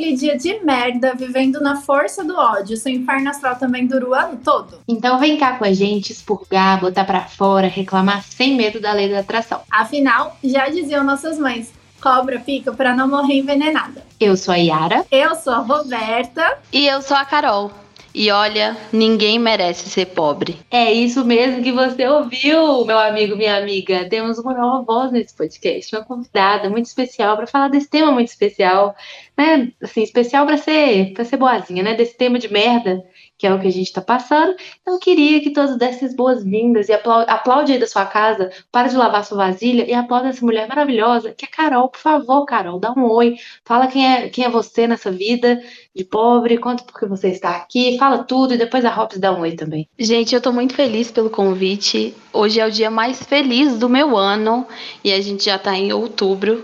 aquele dia de merda, vivendo na força do ódio, seu inferno astral também dura o ano todo? Então vem cá com a gente expurgar, botar pra fora, reclamar sem medo da lei da atração. Afinal, já diziam nossas mães, cobra pica para não morrer envenenada. Eu sou a Yara. Eu sou a Roberta. E eu sou a Carol. E olha, ninguém merece ser pobre. É isso mesmo que você ouviu, meu amigo, minha amiga. Temos uma nova voz nesse podcast, uma convidada muito especial para falar desse tema muito especial, né? Assim, especial para ser, para ser boazinha, né? Desse tema de merda que é o que a gente está passando. Então, queria que todos dessem as boas-vindas e aplaude, aplaude aí da sua casa, para de lavar sua vasilha e aplaude essa mulher maravilhosa, que é Carol. Por favor, Carol, dá um oi. Fala quem é, quem é você nessa vida de pobre, conta por que você está aqui, fala tudo e depois a Hops dá um oi também. Gente, eu estou muito feliz pelo convite. Hoje é o dia mais feliz do meu ano e a gente já está em outubro.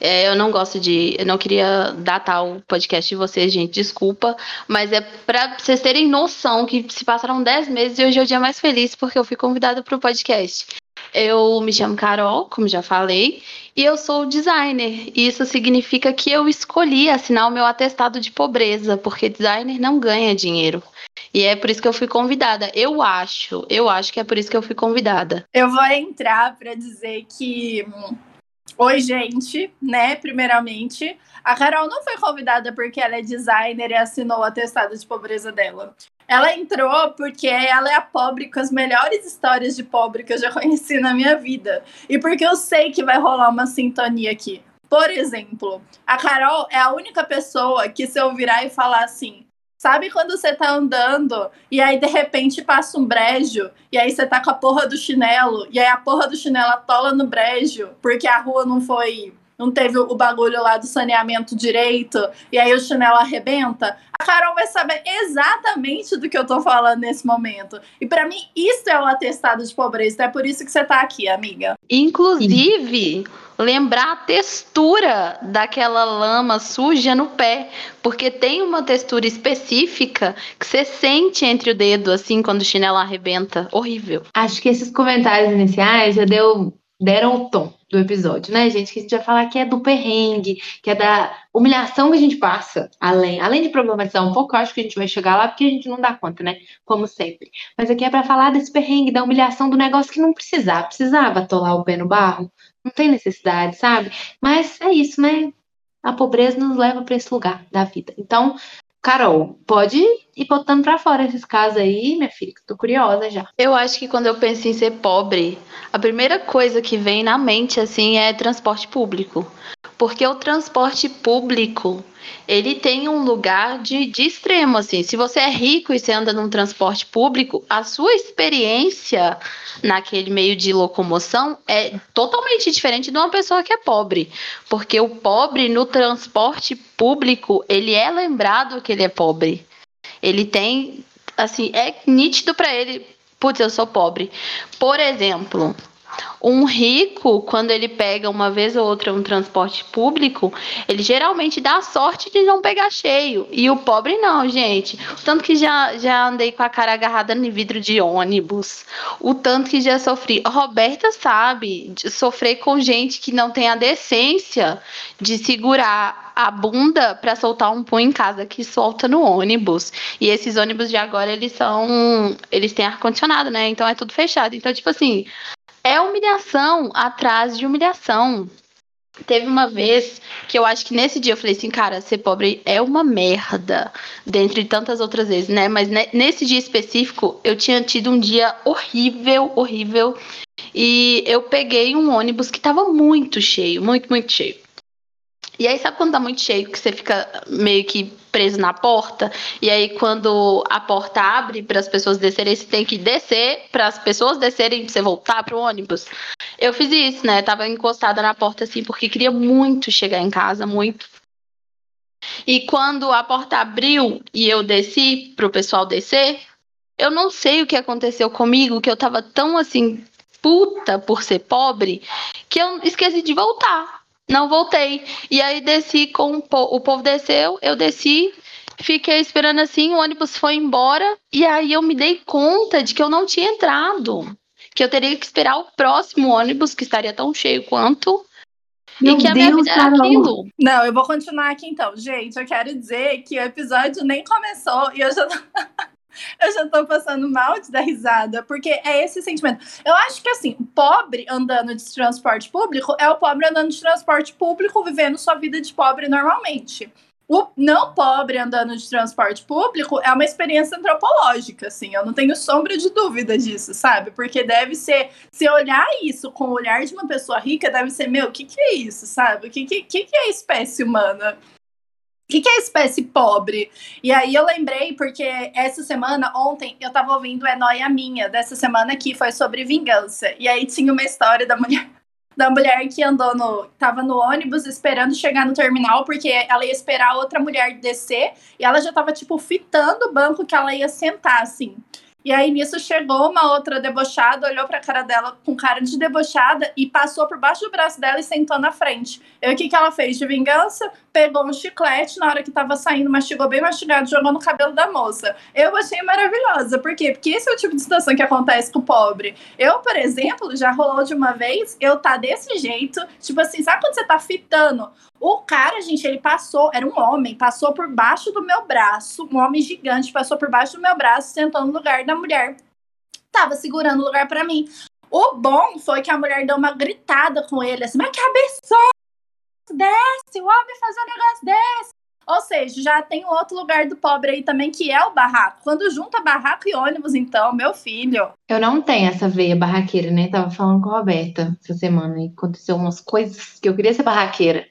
É, eu não gosto de. Eu não queria datar o podcast de vocês, gente, desculpa. Mas é para vocês terem noção que se passaram 10 meses e hoje é o dia mais feliz porque eu fui convidada para o podcast. Eu me chamo Carol, como já falei, e eu sou designer. E isso significa que eu escolhi assinar o meu atestado de pobreza, porque designer não ganha dinheiro. E é por isso que eu fui convidada. Eu acho, eu acho que é por isso que eu fui convidada. Eu vou entrar para dizer que Oi, gente, né? Primeiramente, a Carol não foi convidada porque ela é designer e assinou o atestado de pobreza dela. Ela entrou porque ela é a pobre com as melhores histórias de pobre que eu já conheci na minha vida. E porque eu sei que vai rolar uma sintonia aqui. Por exemplo, a Carol é a única pessoa que se eu virar e falar assim: Sabe quando você tá andando e aí de repente passa um brejo e aí você tá com a porra do chinelo e aí a porra do chinelo atola no brejo porque a rua não foi não teve o bagulho lá do saneamento direito, e aí o chinelo arrebenta, a Carol vai saber exatamente do que eu tô falando nesse momento. E para mim, isso é o atestado de pobreza. Então é por isso que você tá aqui, amiga. Inclusive, Sim. lembrar a textura daquela lama suja no pé. Porque tem uma textura específica que você sente entre o dedo, assim, quando o chinelo arrebenta. Horrível. Acho que esses comentários iniciais já deu deram o tom do episódio, né, gente? Que a gente vai falar que é do perrengue, que é da humilhação que a gente passa, além, além de problematizar um pouco, eu acho que a gente vai chegar lá porque a gente não dá conta, né? Como sempre. Mas aqui é para falar desse perrengue, da humilhação do negócio que não precisava. Precisava atolar o pé no barro? Não tem necessidade, sabe? Mas é isso, né? A pobreza nos leva para esse lugar da vida. Então, Carol, pode ir botando para fora esses casos aí, minha filha, que tô curiosa já. Eu acho que quando eu penso em ser pobre, a primeira coisa que vem na mente assim é transporte público. Porque o transporte público ele tem um lugar de, de extremo, assim. Se você é rico e você anda num transporte público, a sua experiência naquele meio de locomoção é totalmente diferente de uma pessoa que é pobre. Porque o pobre no transporte público, ele é lembrado que ele é pobre. Ele tem, assim, é nítido para ele, putz, eu sou pobre. Por exemplo, um rico, quando ele pega uma vez ou outra um transporte público, ele geralmente dá sorte de não pegar cheio. E o pobre não, gente. O tanto que já, já andei com a cara agarrada no vidro de ônibus. O tanto que já sofri. Roberta sabe, sofrer com gente que não tem a decência de segurar a bunda para soltar um pão em casa que solta no ônibus. E esses ônibus de agora, eles são. Eles têm ar-condicionado, né? Então é tudo fechado. Então, tipo assim, é humilhação atrás de humilhação. Teve uma vez que eu acho que nesse dia eu falei assim, cara, ser pobre é uma merda, dentre tantas outras vezes, né? Mas nesse dia específico eu tinha tido um dia horrível, horrível. E eu peguei um ônibus que tava muito cheio, muito, muito cheio. E aí, sabe quando tá muito cheio, que você fica meio que preso na porta? E aí, quando a porta abre para as pessoas descerem, você tem que descer para as pessoas descerem pra você voltar pro ônibus. Eu fiz isso, né? Tava encostada na porta assim, porque queria muito chegar em casa, muito. E quando a porta abriu e eu desci pro pessoal descer, eu não sei o que aconteceu comigo, que eu tava tão assim, puta por ser pobre, que eu esqueci de voltar. Não voltei. E aí desci com o povo, o povo desceu, eu desci, fiquei esperando assim, o ônibus foi embora e aí eu me dei conta de que eu não tinha entrado, que eu teria que esperar o próximo ônibus que estaria tão cheio quanto. Meu e que a minha vida era aquilo. Não, eu vou continuar aqui então. Gente, eu quero dizer que o episódio nem começou e eu já. eu já tô passando mal de dar risada, porque é esse sentimento. Eu acho que assim, pobre andando de transporte público é o pobre andando de transporte público, vivendo sua vida de pobre normalmente. O não pobre andando de transporte público é uma experiência antropológica, assim, eu não tenho sombra de dúvida disso, sabe? Porque deve ser, se olhar isso com o olhar de uma pessoa rica, deve ser, meu, o que, que é isso, sabe? O que, que, que é a espécie humana? O que, que é espécie pobre? E aí eu lembrei, porque essa semana, ontem, eu tava ouvindo É Noia Minha, dessa semana aqui, foi sobre vingança. E aí tinha uma história da mulher da mulher que andou no. tava no ônibus esperando chegar no terminal, porque ela ia esperar outra mulher descer, e ela já tava, tipo, fitando o banco que ela ia sentar, assim. E aí nisso chegou uma outra debochada, olhou pra cara dela com cara de debochada e passou por baixo do braço dela e sentou na frente. E o que, que ela fez de vingança? Pegou um chiclete na hora que tava saindo, mastigou bem mastigado, jogou no cabelo da moça. Eu achei maravilhosa. Por quê? Porque esse é o tipo de situação que acontece com o pobre. Eu, por exemplo, já rolou de uma vez, eu tá desse jeito, tipo assim, sabe quando você tá fitando o cara, gente, ele passou, era um homem, passou por baixo do meu braço, um homem gigante, passou por baixo do meu braço, sentou no lugar da mulher. Tava segurando o lugar para mim. O bom foi que a mulher deu uma gritada com ele, assim, mas que! Desce, o homem fazer um negócio desse. Ou seja, já tem outro lugar do pobre aí também, que é o barraco. Quando junta barraco e ônibus, então, meu filho. Eu não tenho essa veia barraqueira, né? Tava falando com a Roberta essa semana e aconteceu umas coisas que eu queria ser barraqueira.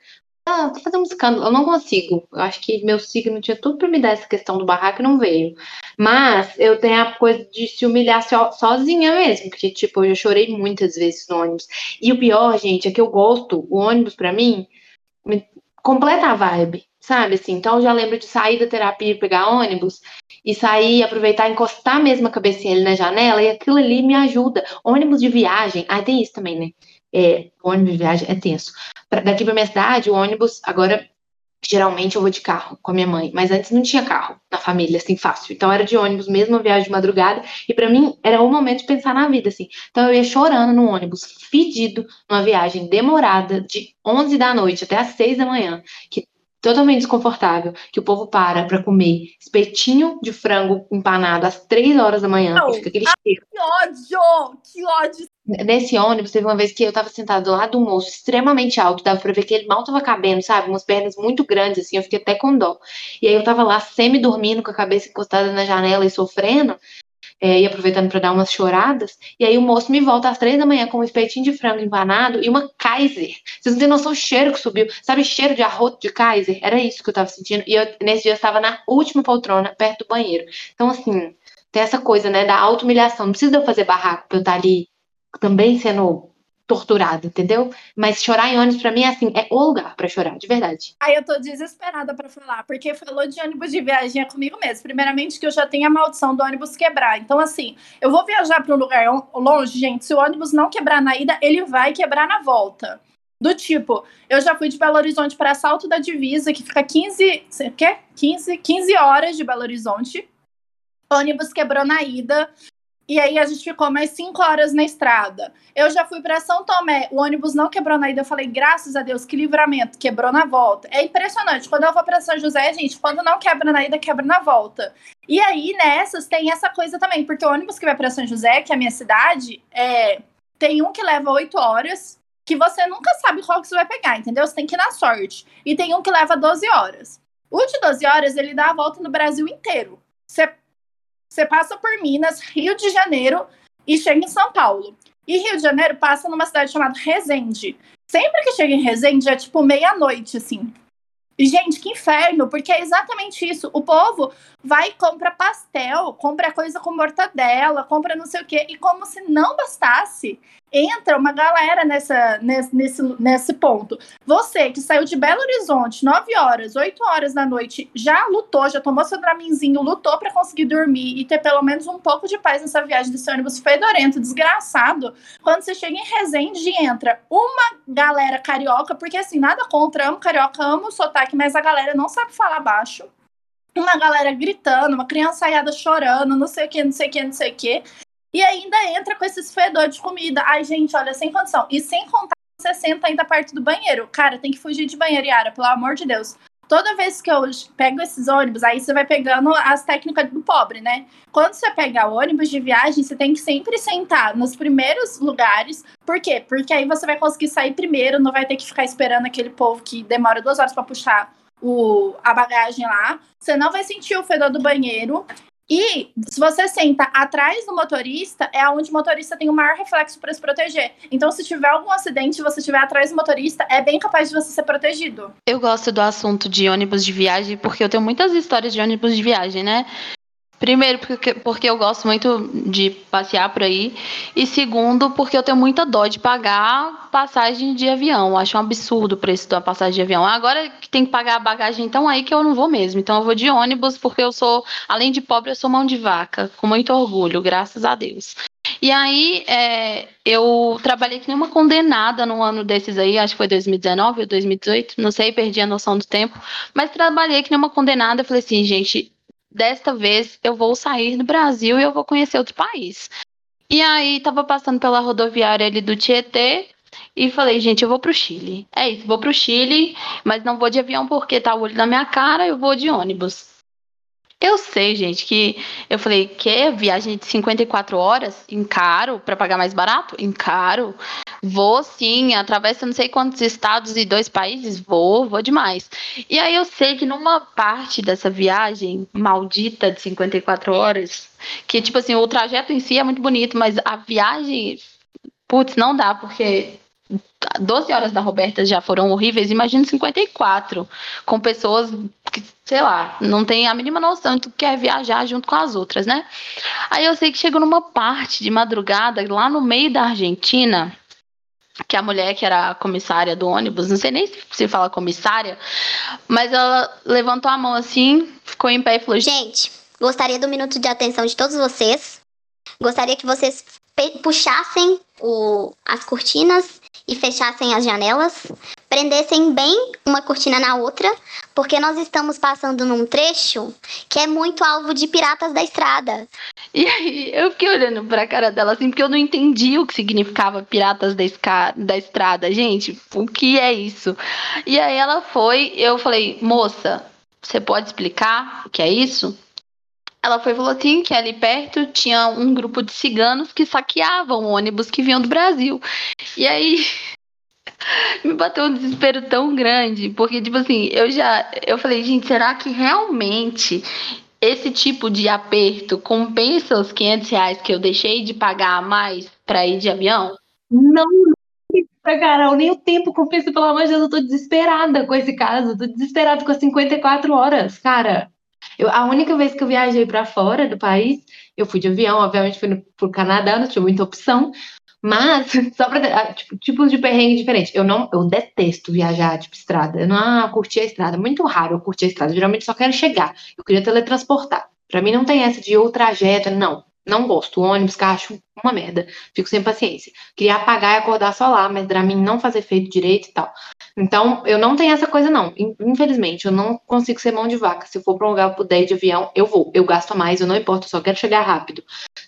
Ah, tô fazendo um escândalo. Eu não consigo. Eu acho que meu signo tinha tudo pra me dar essa questão do barraco e não veio. Mas eu tenho a coisa de se humilhar so, sozinha mesmo. Porque, tipo, eu já chorei muitas vezes no ônibus. E o pior, gente, é que eu gosto. O ônibus, pra mim, me completa a vibe. Sabe assim? Então já lembro de sair da terapia e pegar ônibus e sair, aproveitar, encostar mesmo a cabecinha ali na janela e aquilo ali me ajuda. Ônibus de viagem. Ah, tem isso também, né? É, ônibus de viagem é tenso. Pra, daqui pra minha cidade, o ônibus, agora, geralmente eu vou de carro com a minha mãe, mas antes não tinha carro na família, assim, fácil. Então era de ônibus mesmo, uma viagem de madrugada, e para mim era o momento de pensar na vida, assim. Então eu ia chorando no ônibus, fedido, numa viagem demorada, de 11 da noite até as 6 da manhã, que totalmente desconfortável, que o povo para para comer espetinho de frango empanado às três horas da manhã, Não, e fica aquele cheiro. Que ódio! Que ódio! Nesse ônibus, teve uma vez que eu tava sentado do lado do moço, extremamente alto, dava pra ver que ele mal tava cabendo, sabe? Umas pernas muito grandes, assim, eu fiquei até com dó. E aí eu tava lá, semi-dormindo, com a cabeça encostada na janela e sofrendo, é, e aproveitando para dar umas choradas. E aí o moço me volta às três da manhã com um espetinho de frango empanado e uma Kaiser. Vocês não têm noção do cheiro que subiu. Sabe cheiro de arroto de Kaiser? Era isso que eu tava sentindo. E eu, nesse dia eu estava na última poltrona, perto do banheiro. Então, assim, tem essa coisa, né, da auto-humilhação. Não precisa eu fazer barraco pra eu estar ali também sendo torturada, entendeu? Mas chorar em ônibus para mim é assim, é o lugar para chorar, de verdade. Aí eu tô desesperada para falar, porque falou de ônibus de viagem é comigo mesmo. Primeiramente que eu já tenho a maldição do ônibus quebrar. Então assim, eu vou viajar para um lugar longe, gente, se o ônibus não quebrar na ida, ele vai quebrar na volta. Do tipo, eu já fui de Belo Horizonte para Salto da Divisa, que fica 15, quê? 15, 15 horas de Belo Horizonte. O ônibus quebrou na ida. E aí a gente ficou mais cinco horas na estrada. Eu já fui para São Tomé, o ônibus não quebrou na ida. Eu falei, graças a Deus, que livramento, quebrou na volta. É impressionante. Quando eu vou para São José, gente, quando não quebra na ida, quebra na volta. E aí nessas tem essa coisa também, porque o ônibus que vai para São José, que é a minha cidade, é... tem um que leva oito horas, que você nunca sabe qual que você vai pegar, entendeu? Você tem que ir na sorte. E tem um que leva 12 horas. O de 12 horas, ele dá a volta no Brasil inteiro. Você você passa por Minas, Rio de Janeiro e chega em São Paulo. E Rio de Janeiro passa numa cidade chamada Resende. Sempre que chega em Resende é tipo meia-noite, assim. Gente, que inferno, porque é exatamente isso. O povo vai e compra pastel, compra coisa com mortadela, compra não sei o quê. E como se não bastasse, entra uma galera nessa, nesse, nesse, nesse ponto. Você que saiu de Belo Horizonte 9 horas, 8 horas da noite, já lutou, já tomou seu draminzinho, lutou para conseguir dormir e ter pelo menos um pouco de paz nessa viagem desse ônibus fedorento, desgraçado. Quando você chega em Resende, entra uma galera carioca, porque assim, nada contra, amo carioca, amo o sotaque, mas a galera não sabe falar baixo uma galera gritando, uma criançaiada chorando, não sei o que, não sei o que, não sei o que. E ainda entra com esses fedores de comida. Ai, gente, olha, sem condição. E sem contar você senta ainda perto do banheiro. Cara, tem que fugir de banheiro, Yara, pelo amor de Deus. Toda vez que eu pego esses ônibus, aí você vai pegando as técnicas do pobre, né? Quando você pega ônibus de viagem, você tem que sempre sentar nos primeiros lugares. Por quê? Porque aí você vai conseguir sair primeiro, não vai ter que ficar esperando aquele povo que demora duas horas para puxar o, a bagagem lá. Você não vai sentir o fedor do banheiro. E se você senta atrás do motorista, é onde o motorista tem o maior reflexo para se proteger. Então, se tiver algum acidente e você estiver atrás do motorista, é bem capaz de você ser protegido. Eu gosto do assunto de ônibus de viagem porque eu tenho muitas histórias de ônibus de viagem, né? Primeiro, porque, porque eu gosto muito de passear por aí. E segundo, porque eu tenho muita dó de pagar passagem de avião. acho um absurdo o preço da passagem de avião. Agora que tem que pagar a bagagem, então aí que eu não vou mesmo. Então eu vou de ônibus, porque eu sou, além de pobre, eu sou mão de vaca. Com muito orgulho, graças a Deus. E aí, é, eu trabalhei que nem uma condenada num ano desses aí, acho que foi 2019 ou 2018, não sei, perdi a noção do tempo, mas trabalhei que nem uma condenada. Falei assim, gente, desta vez eu vou sair do Brasil e eu vou conhecer outro país. E aí tava passando pela rodoviária ali do Tietê e falei, gente, eu vou pro Chile. É isso, vou pro Chile, mas não vou de avião porque tá o olho na minha cara, eu vou de ônibus. Eu sei, gente, que eu falei, que viagem de 54 horas? Encaro para pagar mais barato? Encaro. Vou sim, atravessa não sei quantos estados e dois países? Vou, vou demais. E aí eu sei que numa parte dessa viagem maldita de 54 horas, que tipo assim, o trajeto em si é muito bonito, mas a viagem, putz, não dá, porque 12 horas da Roberta já foram horríveis, imagina 54, com pessoas que, sei lá, não tem a mínima noção de que quer viajar junto com as outras, né? Aí eu sei que chegou numa parte de madrugada, lá no meio da Argentina, que a mulher que era comissária do ônibus, não sei nem se fala comissária, mas ela levantou a mão assim, ficou em pé e falou: Gente, gostaria do minuto de atenção de todos vocês. Gostaria que vocês puxassem o, as cortinas e fechassem as janelas, prendessem bem uma cortina na outra, porque nós estamos passando num trecho que é muito alvo de piratas da estrada. E aí eu fiquei olhando pra cara dela assim, porque eu não entendi o que significava piratas da, esca da estrada. Gente, o que é isso? E aí ela foi, eu falei, moça, você pode explicar o que é isso? Ela foi falou assim que ali perto tinha um grupo de ciganos que saqueavam ônibus que vinham do Brasil. E aí me bateu um desespero tão grande, porque tipo assim, eu já eu falei, gente, será que realmente esse tipo de aperto compensa os 500 reais que eu deixei de pagar a mais para ir de avião? Não, Carol, nem o tempo compensa, pelo amor de Deus, eu tô desesperada com esse caso, tô desesperada com as 54 horas, cara. Eu, a única vez que eu viajei para fora do país, eu fui de avião, obviamente fui no, pro Canadá, não tinha muita opção, mas só para ah, tipo, tipos de perrengue diferente. Eu não, eu detesto viajar tipo estrada. Eu não ah, curti a estrada, muito raro eu curtir a estrada. Geralmente só quero chegar. Eu queria teletransportar. Para mim não tem essa de ou trajeto, não. Não gosto. O ônibus, que acho uma merda. Fico sem paciência. Queria apagar e acordar só lá, mas pra mim não fazer feito direito e tal. Então, eu não tenho essa coisa, não. Infelizmente, eu não consigo ser mão de vaca. Se eu for pra um lugar eu puder de avião, eu vou. Eu gasto mais, eu não importo, eu só quero chegar rápido.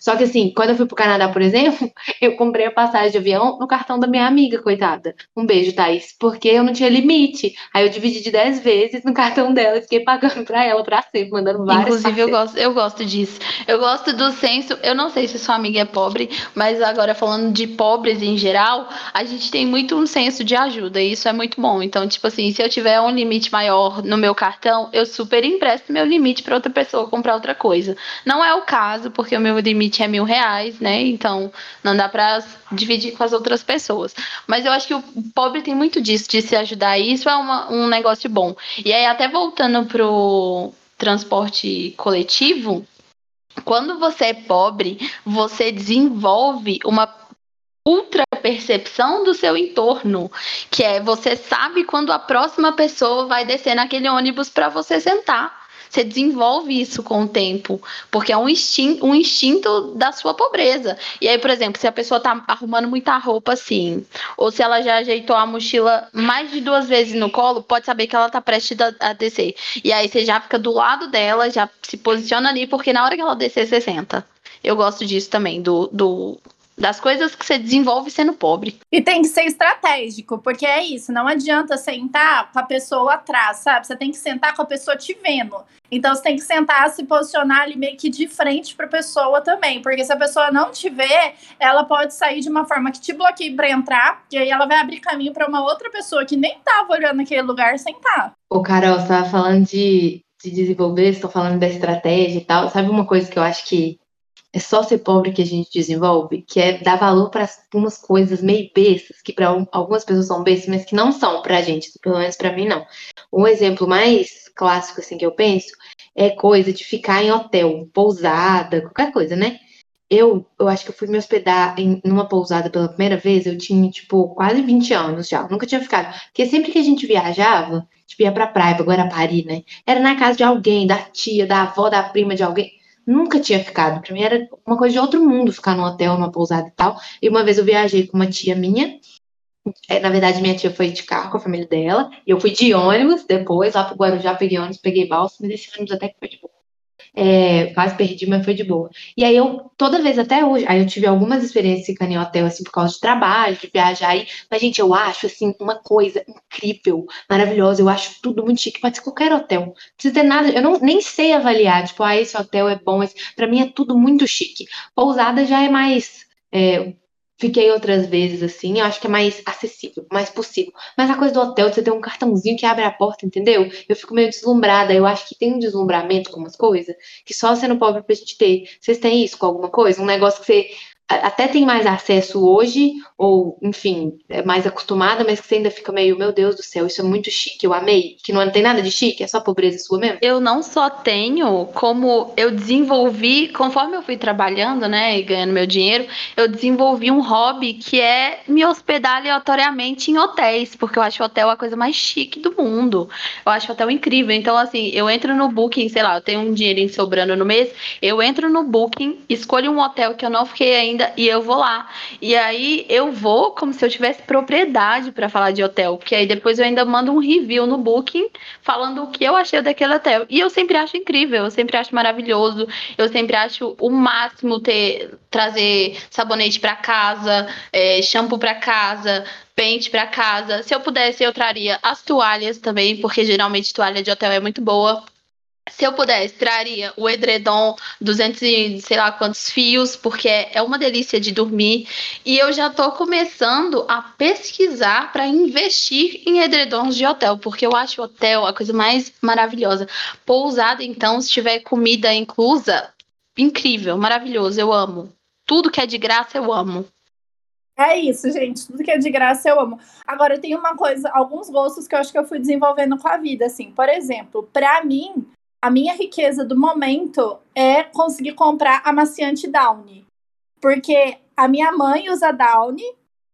Só que assim, quando eu fui pro Canadá, por exemplo, eu comprei a passagem de avião no cartão da minha amiga, coitada. Um beijo, Thaís. Porque eu não tinha limite. Aí eu dividi de 10 vezes no cartão dela e fiquei pagando pra ela pra sempre, mandando várias Inclusive, eu gosto, eu gosto disso. Eu gosto do senso. Eu não sei se sua amiga é pobre, mas agora falando de pobres em geral, a gente tem muito um senso de ajuda. E isso é muito muito bom. Então, tipo assim, se eu tiver um limite maior no meu cartão, eu super empresto meu limite para outra pessoa comprar outra coisa. Não é o caso, porque o meu limite é mil reais, né? Então, não dá para dividir com as outras pessoas. Mas eu acho que o pobre tem muito disso, de se ajudar. E isso é uma, um negócio bom. E aí, até voltando pro transporte coletivo, quando você é pobre, você desenvolve uma ultra percepção do seu entorno, que é você sabe quando a próxima pessoa vai descer naquele ônibus para você sentar. Você desenvolve isso com o tempo, porque é um instinto, um instinto da sua pobreza. E aí, por exemplo, se a pessoa tá arrumando muita roupa assim, ou se ela já ajeitou a mochila mais de duas vezes no colo, pode saber que ela tá prestes a, descer. E aí você já fica do lado dela, já se posiciona ali, porque na hora que ela descer, você senta. Eu gosto disso também, do, do das coisas que você desenvolve sendo pobre. E tem que ser estratégico, porque é isso, não adianta sentar com a pessoa atrás, sabe? Você tem que sentar com a pessoa te vendo. Então você tem que sentar, se posicionar ali meio que de frente para a pessoa também, porque se a pessoa não te vê, ela pode sair de uma forma que te bloqueie para entrar, e aí ela vai abrir caminho para uma outra pessoa que nem tava olhando aquele lugar sentar. Ô, Carol, você tava falando de, de desenvolver, estou falando da estratégia e tal. Sabe uma coisa que eu acho que é só ser pobre que a gente desenvolve, que é dar valor para umas coisas meio bestas, que para algumas pessoas são bestas, mas que não são para a gente, pelo menos para mim não. Um exemplo mais clássico assim que eu penso é coisa de ficar em hotel, pousada, qualquer coisa, né? Eu, eu acho que eu fui me hospedar em numa pousada pela primeira vez, eu tinha, tipo, quase 20 anos já. Nunca tinha ficado. Porque sempre que a gente viajava, tipo, ia pra praia, pra Guarapari, né? Era na casa de alguém, da tia, da avó, da prima de alguém. Nunca tinha ficado. Pra mim era uma coisa de outro mundo ficar num hotel, numa pousada e tal. E uma vez eu viajei com uma tia minha. É, na verdade, minha tia foi de carro com a família dela. E eu fui de ônibus depois, lá pro Guarujá, peguei ônibus, peguei balsa, mas esse ônibus até que foi de boa. É, quase perdi, mas foi de boa. E aí eu, toda vez até hoje, aí eu tive algumas experiências ficando em hotel, assim, por causa de trabalho, de viajar aí. Mas, gente, eu acho, assim, uma coisa incrível, maravilhosa. Eu acho tudo muito chique. Pode ser qualquer hotel. Não precisa ter nada, eu não, nem sei avaliar, tipo, ah, esse hotel é bom. Esse... Pra mim é tudo muito chique. Pousada já é mais. É, Fiquei outras vezes assim, eu acho que é mais acessível, mais possível. Mas a coisa do hotel, você tem um cartãozinho que abre a porta, entendeu? Eu fico meio deslumbrada. Eu acho que tem um deslumbramento com umas coisas que só sendo pobre pra gente ter. Vocês têm isso com alguma coisa? Um negócio que você até tem mais acesso hoje, ou, enfim, é mais acostumada, mas que você ainda fica meio, meu Deus do céu, isso é muito chique, eu amei. Que não tem nada de chique, é só pobreza sua mesmo? Eu não só tenho, como eu desenvolvi, conforme eu fui trabalhando, né, e ganhando meu dinheiro, eu desenvolvi um hobby que é me hospedar aleatoriamente em hotéis, porque eu acho hotel a coisa mais chique do mundo. Eu acho hotel incrível. Então, assim, eu entro no Booking, sei lá, eu tenho um dinheirinho sobrando no mês, eu entro no Booking, escolho um hotel que eu não fiquei ainda ainda e eu vou lá. E aí eu vou como se eu tivesse propriedade para falar de hotel, porque aí depois eu ainda mando um review no Booking falando o que eu achei daquele hotel. E eu sempre acho incrível, eu sempre acho maravilhoso, eu sempre acho o máximo ter trazer sabonete para casa, é, shampoo para casa, pente para casa. Se eu pudesse, eu traria as toalhas também, porque geralmente toalha de hotel é muito boa. Se eu pudesse, traria o edredom 200 e sei lá quantos fios, porque é uma delícia de dormir. E eu já estou começando a pesquisar para investir em edredons de hotel, porque eu acho hotel a coisa mais maravilhosa. Pousada, então, se tiver comida inclusa, incrível, maravilhoso, eu amo. Tudo que é de graça, eu amo. É isso, gente. Tudo que é de graça eu amo. Agora, tem uma coisa, alguns gostos que eu acho que eu fui desenvolvendo com a vida, assim. Por exemplo, para mim, a minha riqueza do momento é conseguir comprar amaciante Downy. Porque a minha mãe usa Downy,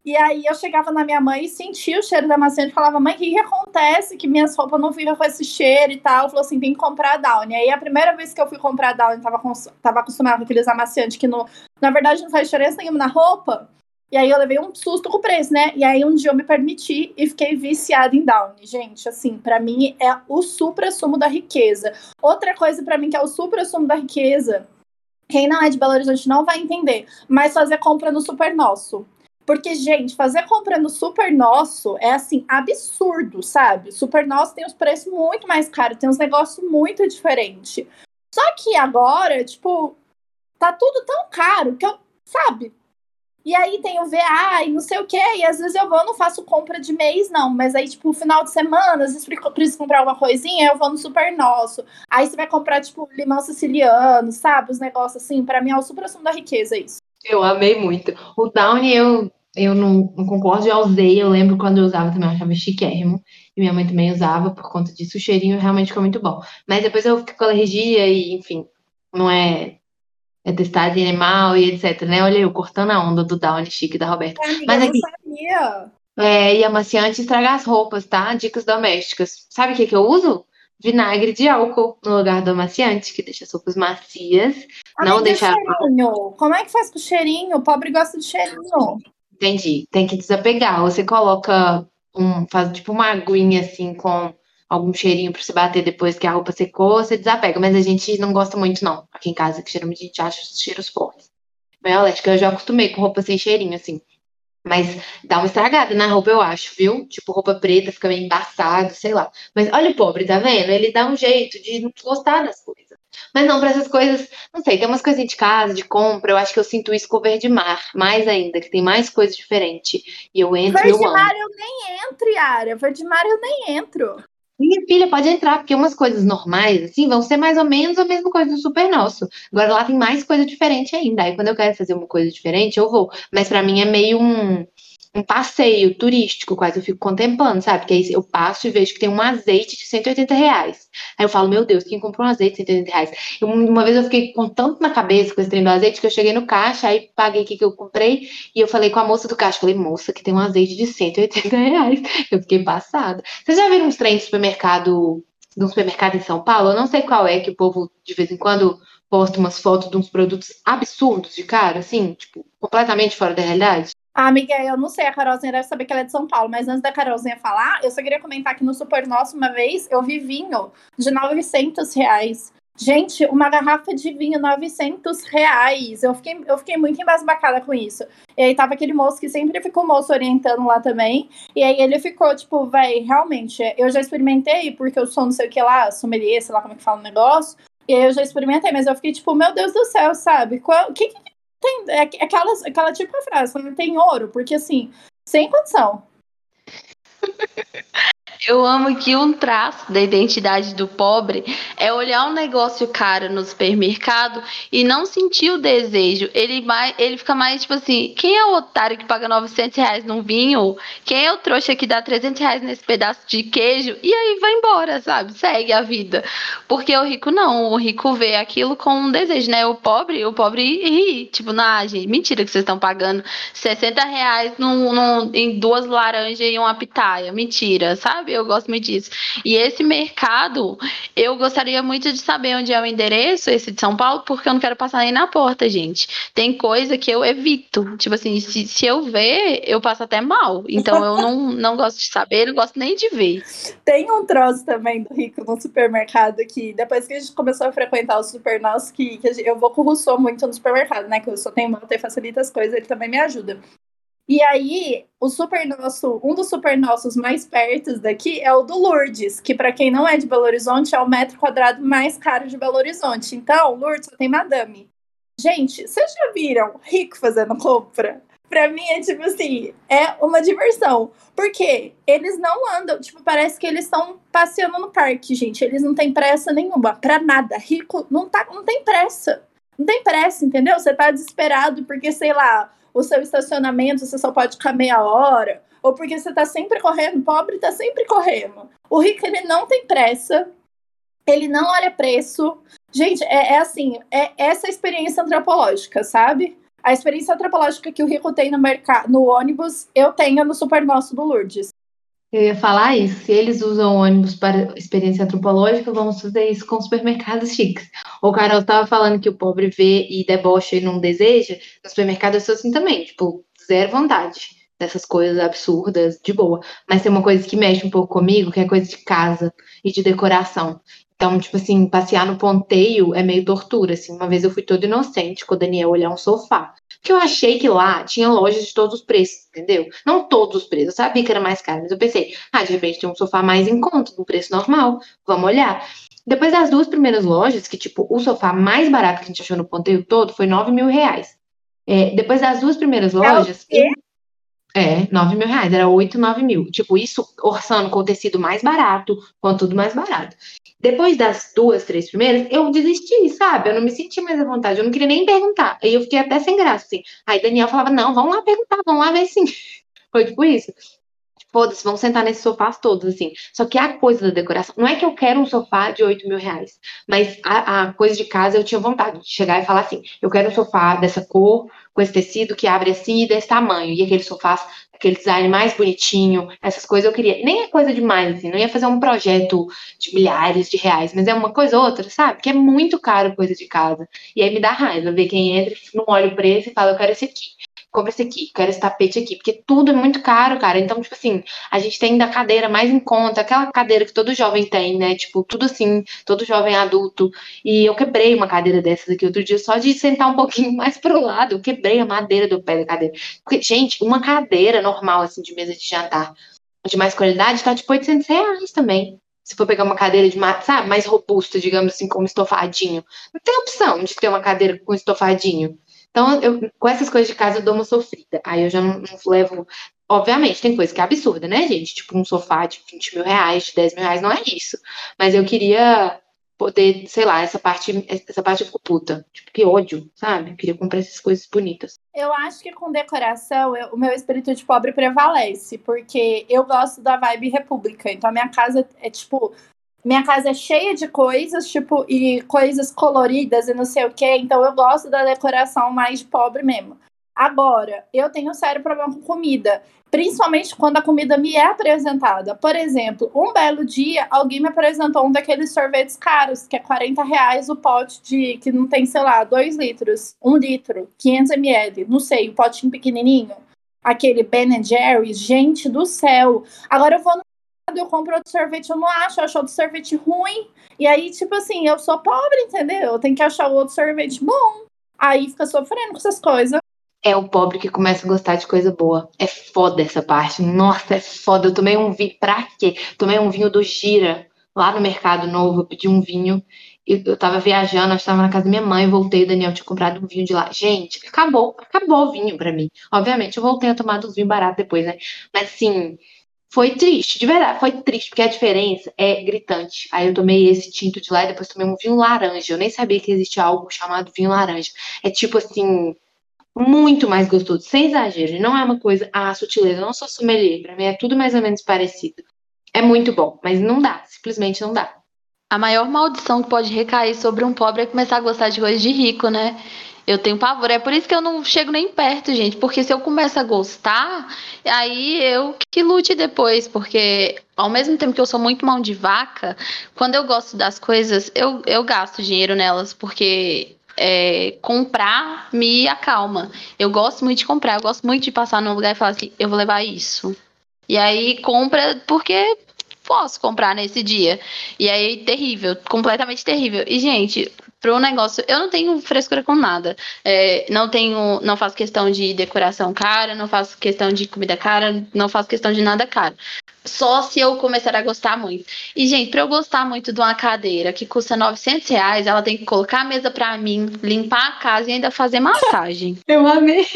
e aí eu chegava na minha mãe e sentia o cheiro da amaciante falava, mãe, o que, que acontece? Que minhas roupas não ficam com esse cheiro e tal. Falou assim, tem que comprar Downy. Aí a primeira vez que eu fui comprar Downy, tava, tava acostumada com aqueles amaciantes que no, na verdade não faz diferença nenhuma na roupa. E aí eu levei um susto com o preço, né? E aí um dia eu me permiti e fiquei viciada em Downy. Gente, assim, para mim é o supra-sumo da riqueza. Outra coisa para mim que é o supra-sumo da riqueza, quem não é de Belo Horizonte não vai entender, mas fazer compra no Super Nosso. Porque, gente, fazer compra no Super Nosso é assim, absurdo, sabe? Super Nosso tem os preços muito mais caros, tem uns negócios muito diferentes. Só que agora, tipo, tá tudo tão caro que eu, sabe, e aí tem o VA e não sei o quê. E às vezes eu vou, não faço compra de mês, não. Mas aí, tipo, final de semana, às vezes preciso comprar uma coisinha, eu vou no super nosso. Aí você vai comprar, tipo, limão siciliano, sabe? Os negócios assim. para mim é o super assunto da riqueza isso. Eu amei muito. O Downy eu, eu não, não concordo, já usei. Eu lembro quando eu usava também, eu achava chiquérrimo. E minha mãe também usava por conta disso. O cheirinho realmente ficou muito bom. Mas depois eu fiquei com alergia e, enfim, não é é testar de animal e etc, né? Olha eu cortando a onda do Downy chique da Roberta. Amiga, Mas aqui, sabia. É, e amaciante estragar as roupas, tá? Dicas domésticas. Sabe o que, que eu uso? Vinagre de álcool no lugar do amaciante, que deixa as roupas macias. Amiga, não deixa. Cheirinho. Como é que faz com o cheirinho? O pobre gosta de cheirinho. Entendi. Tem que desapegar. Você coloca um. Faz tipo uma aguinha assim com algum cheirinho para se bater depois que a roupa secou, você desapega. Mas a gente não gosta muito, não. Aqui em casa, que geralmente a gente acha os cheiros fortes. meio alérgica. Eu já acostumei com roupa sem cheirinho, assim. Mas dá uma estragada na roupa, eu acho, viu? Tipo, roupa preta fica meio embaçado, sei lá. Mas olha o pobre, tá vendo? Ele dá um jeito de não gostar das coisas. Mas não, para essas coisas, não sei, tem umas coisinhas de casa, de compra, eu acho que eu sinto isso com o verde mar, mais ainda, que tem mais coisa diferente. E eu entro verde e eu amo. mar eu nem entro, Yara. Verde mar eu nem entro. Minha filha pode entrar, porque umas coisas normais, assim, vão ser mais ou menos a mesma coisa do Super Nosso. Agora lá tem mais coisa diferente ainda. Aí quando eu quero fazer uma coisa diferente, eu vou. Mas para mim é meio um um passeio turístico, quase eu fico contemplando, sabe? Porque aí eu passo e vejo que tem um azeite de 180 reais. Aí eu falo, meu Deus, quem comprou um azeite de 180 reais? Eu, uma vez eu fiquei com tanto na cabeça com esse trem do azeite que eu cheguei no caixa, aí paguei o que, que eu comprei e eu falei com a moça do caixa, falei, moça, que tem um azeite de 180 reais. Eu fiquei passada. Vocês já viram uns trem de supermercado, de um supermercado em São Paulo? Eu não sei qual é que o povo de vez em quando posta umas fotos de uns produtos absurdos de cara, assim, tipo, completamente fora da realidade. Ah, amiga, eu não sei, a Carolzinha deve saber que ela é de São Paulo, mas antes da Carolzinha falar, eu só queria comentar que no Super Nosso, uma vez, eu vi vinho de 900 reais. Gente, uma garrafa de vinho, 900 reais. Eu fiquei, eu fiquei muito embasbacada com isso. E aí tava aquele moço que sempre ficou moço orientando lá também. E aí ele ficou, tipo, véi, realmente, eu já experimentei, porque eu sou não sei o que lá, sommelier, sei lá como é que fala o negócio. E aí eu já experimentei, mas eu fiquei, tipo, meu Deus do céu, sabe? O que, que tem, é, aquela, aquela tipo de frase, não tem ouro, porque assim, sem condição. Eu amo que um traço da identidade do pobre é olhar um negócio caro no supermercado e não sentir o desejo. Ele, vai, ele fica mais tipo assim: quem é o otário que paga 900 reais num vinho? Quem é o trouxa que dá 300 reais nesse pedaço de queijo? E aí vai embora, sabe? Segue a vida. Porque o rico não. O rico vê aquilo com um desejo, né? O pobre, o pobre ri. Tipo, na gente, mentira que vocês estão pagando 60 reais num, num, em duas laranjas e uma pitaia. Mentira, sabe? Eu gosto muito disso. E esse mercado, eu gostaria muito de saber onde é o endereço, esse de São Paulo, porque eu não quero passar nem na porta, gente. Tem coisa que eu evito. Tipo assim, se, se eu ver, eu passo até mal. Então eu não, não gosto de saber, não gosto nem de ver. Tem um troço também do Rico no supermercado que, depois que a gente começou a frequentar o super nosso, que, que eu vou com o Rousseau muito no supermercado, né? Que eu só tenho moto e facilita as coisas, ele também me ajuda. E aí, o super nosso, um dos super nossos mais perto daqui é o do Lourdes, que para quem não é de Belo Horizonte é o metro quadrado mais caro de Belo Horizonte. Então, Lourdes só tem madame. Gente, vocês já viram rico fazendo compra? Pra mim é tipo assim, é uma diversão. Porque eles não andam, tipo, parece que eles estão passeando no parque, gente. Eles não têm pressa nenhuma, pra nada. Rico não, tá, não tem pressa. Não tem pressa, entendeu? Você tá desesperado porque, sei lá, o seu estacionamento você só pode ficar meia hora, ou porque você está sempre correndo, o pobre está sempre correndo. O rico, ele não tem pressa, ele não olha preço. Gente, é, é assim, é essa experiência antropológica, sabe? A experiência antropológica que o rico tem no mercado, no ônibus, eu tenho no Super Nosso do Lourdes. Eu ia falar isso. Se eles usam ônibus para experiência antropológica, vamos fazer isso com supermercados chiques. O Carol estava falando que o pobre vê e debocha e não deseja. No supermercado eu sou assim também, tipo, zero vontade dessas coisas absurdas, de boa. Mas tem uma coisa que mexe um pouco comigo, que é coisa de casa e de decoração. Então, tipo assim, passear no ponteio é meio tortura, assim. Uma vez eu fui toda inocente com o Daniel olhar um sofá. Porque eu achei que lá tinha lojas de todos os preços, entendeu? Não todos os preços, eu sabia que era mais caro, mas eu pensei, ah, de repente tem um sofá mais em conta, no preço normal, vamos olhar. Depois das duas primeiras lojas, que tipo, o sofá mais barato que a gente achou no ponteio todo foi 9 mil reais. É, depois das duas primeiras lojas. É, 9 mil reais, era 8, 9 mil. Tipo, isso orçando com o tecido mais barato, com tudo mais barato. Depois das duas, três primeiras, eu desisti, sabe? Eu não me senti mais à vontade, eu não queria nem perguntar. Aí eu fiquei até sem graça, assim. Aí Daniel falava, não, vamos lá perguntar, vamos lá ver sim. Foi tipo isso. Foda-se, vamos sentar nesses sofás todos, assim. Só que a coisa da decoração, não é que eu quero um sofá de 8 mil reais, mas a, a coisa de casa eu tinha vontade de chegar e falar assim: eu quero um sofá dessa cor, com esse tecido que abre assim e desse tamanho. E aqueles sofás aquele design mais bonitinho, essas coisas eu queria. Nem é coisa demais, assim, não ia fazer um projeto de milhares de reais, mas é uma coisa ou outra, sabe? Que é muito caro coisa de casa. E aí me dá raiva ver quem entra, não olha o preço e fala, eu quero esse aqui. Compra esse aqui, quero esse tapete aqui, porque tudo é muito caro, cara. Então, tipo assim, a gente tem da cadeira mais em conta, aquela cadeira que todo jovem tem, né? Tipo, tudo assim, todo jovem adulto. E eu quebrei uma cadeira dessas aqui outro dia, só de sentar um pouquinho mais pro lado, eu quebrei a madeira do pé da cadeira. Porque, gente, uma cadeira normal, assim, de mesa de jantar, de mais qualidade, tá tipo 800 reais também se for pegar uma cadeira de sabe, mais robusta, digamos assim, como estofadinho, não tem opção de ter uma cadeira com estofadinho. Então, eu, com essas coisas de casa, eu dou uma sofrida. Aí eu já não, não levo. Obviamente, tem coisa que é absurda, né, gente? Tipo, um sofá de 20 mil reais, de 10 mil reais, não é isso. Mas eu queria poder, sei lá, essa parte, essa parte eu fico puta. Tipo, que ódio, sabe? Eu queria comprar essas coisas bonitas. Eu acho que com decoração, eu, o meu espírito de pobre prevalece, porque eu gosto da vibe república. Então a minha casa é tipo. Minha casa é cheia de coisas, tipo, e coisas coloridas e não sei o quê. Então eu gosto da decoração mais pobre mesmo. Agora, eu tenho um sério problema com comida, principalmente quando a comida me é apresentada. Por exemplo, um belo dia, alguém me apresentou um daqueles sorvetes caros, que é 40 reais o pote de que não tem, sei lá, 2 litros, 1 litro, 500 ml, não sei, o potinho pequenininho. Aquele Ben Jerry's, gente do céu. Agora eu vou no eu compro outro sorvete, eu não acho, eu acho outro sorvete ruim. E aí, tipo assim, eu sou pobre, entendeu? Eu tenho que achar outro sorvete bom. Aí fica sofrendo com essas coisas é o pobre que começa a gostar de coisa boa. É foda essa parte. Nossa, é foda. Eu tomei um vinho. Pra quê? Tomei um vinho do Gira, lá no Mercado Novo. Eu pedi um vinho. Eu tava viajando, eu estava na casa da minha mãe, voltei, Daniel tinha comprado um vinho de lá. Gente, acabou, acabou o vinho pra mim. Obviamente, eu voltei a tomar dos vinhos baratos depois, né? Mas assim, foi triste, de verdade, foi triste, porque a diferença é gritante. Aí eu tomei esse tinto de lá e depois tomei um vinho laranja. Eu nem sabia que existia algo chamado vinho laranja. É tipo assim, muito mais gostoso, sem exagero. Não é uma coisa, ah, sutileza, eu não sou sommelier, pra mim é tudo mais ou menos parecido. É muito bom, mas não dá, simplesmente não dá. A maior maldição que pode recair sobre um pobre é começar a gostar de coisa de rico, né? Eu tenho pavor, é por isso que eu não chego nem perto, gente, porque se eu começo a gostar, aí eu que lute depois, porque ao mesmo tempo que eu sou muito mão de vaca, quando eu gosto das coisas, eu, eu gasto dinheiro nelas, porque é, comprar me acalma. Eu gosto muito de comprar, eu gosto muito de passar num lugar e falar assim, eu vou levar isso. E aí compra porque posso comprar nesse dia. E aí, terrível, completamente terrível. E, gente, pro negócio, eu não tenho frescura com nada. É, não tenho, não faço questão de decoração cara, não faço questão de comida cara, não faço questão de nada caro. Só se eu começar a gostar muito. E, gente, para eu gostar muito de uma cadeira que custa 900 reais, ela tem que colocar a mesa para mim, limpar a casa e ainda fazer massagem. Eu amei.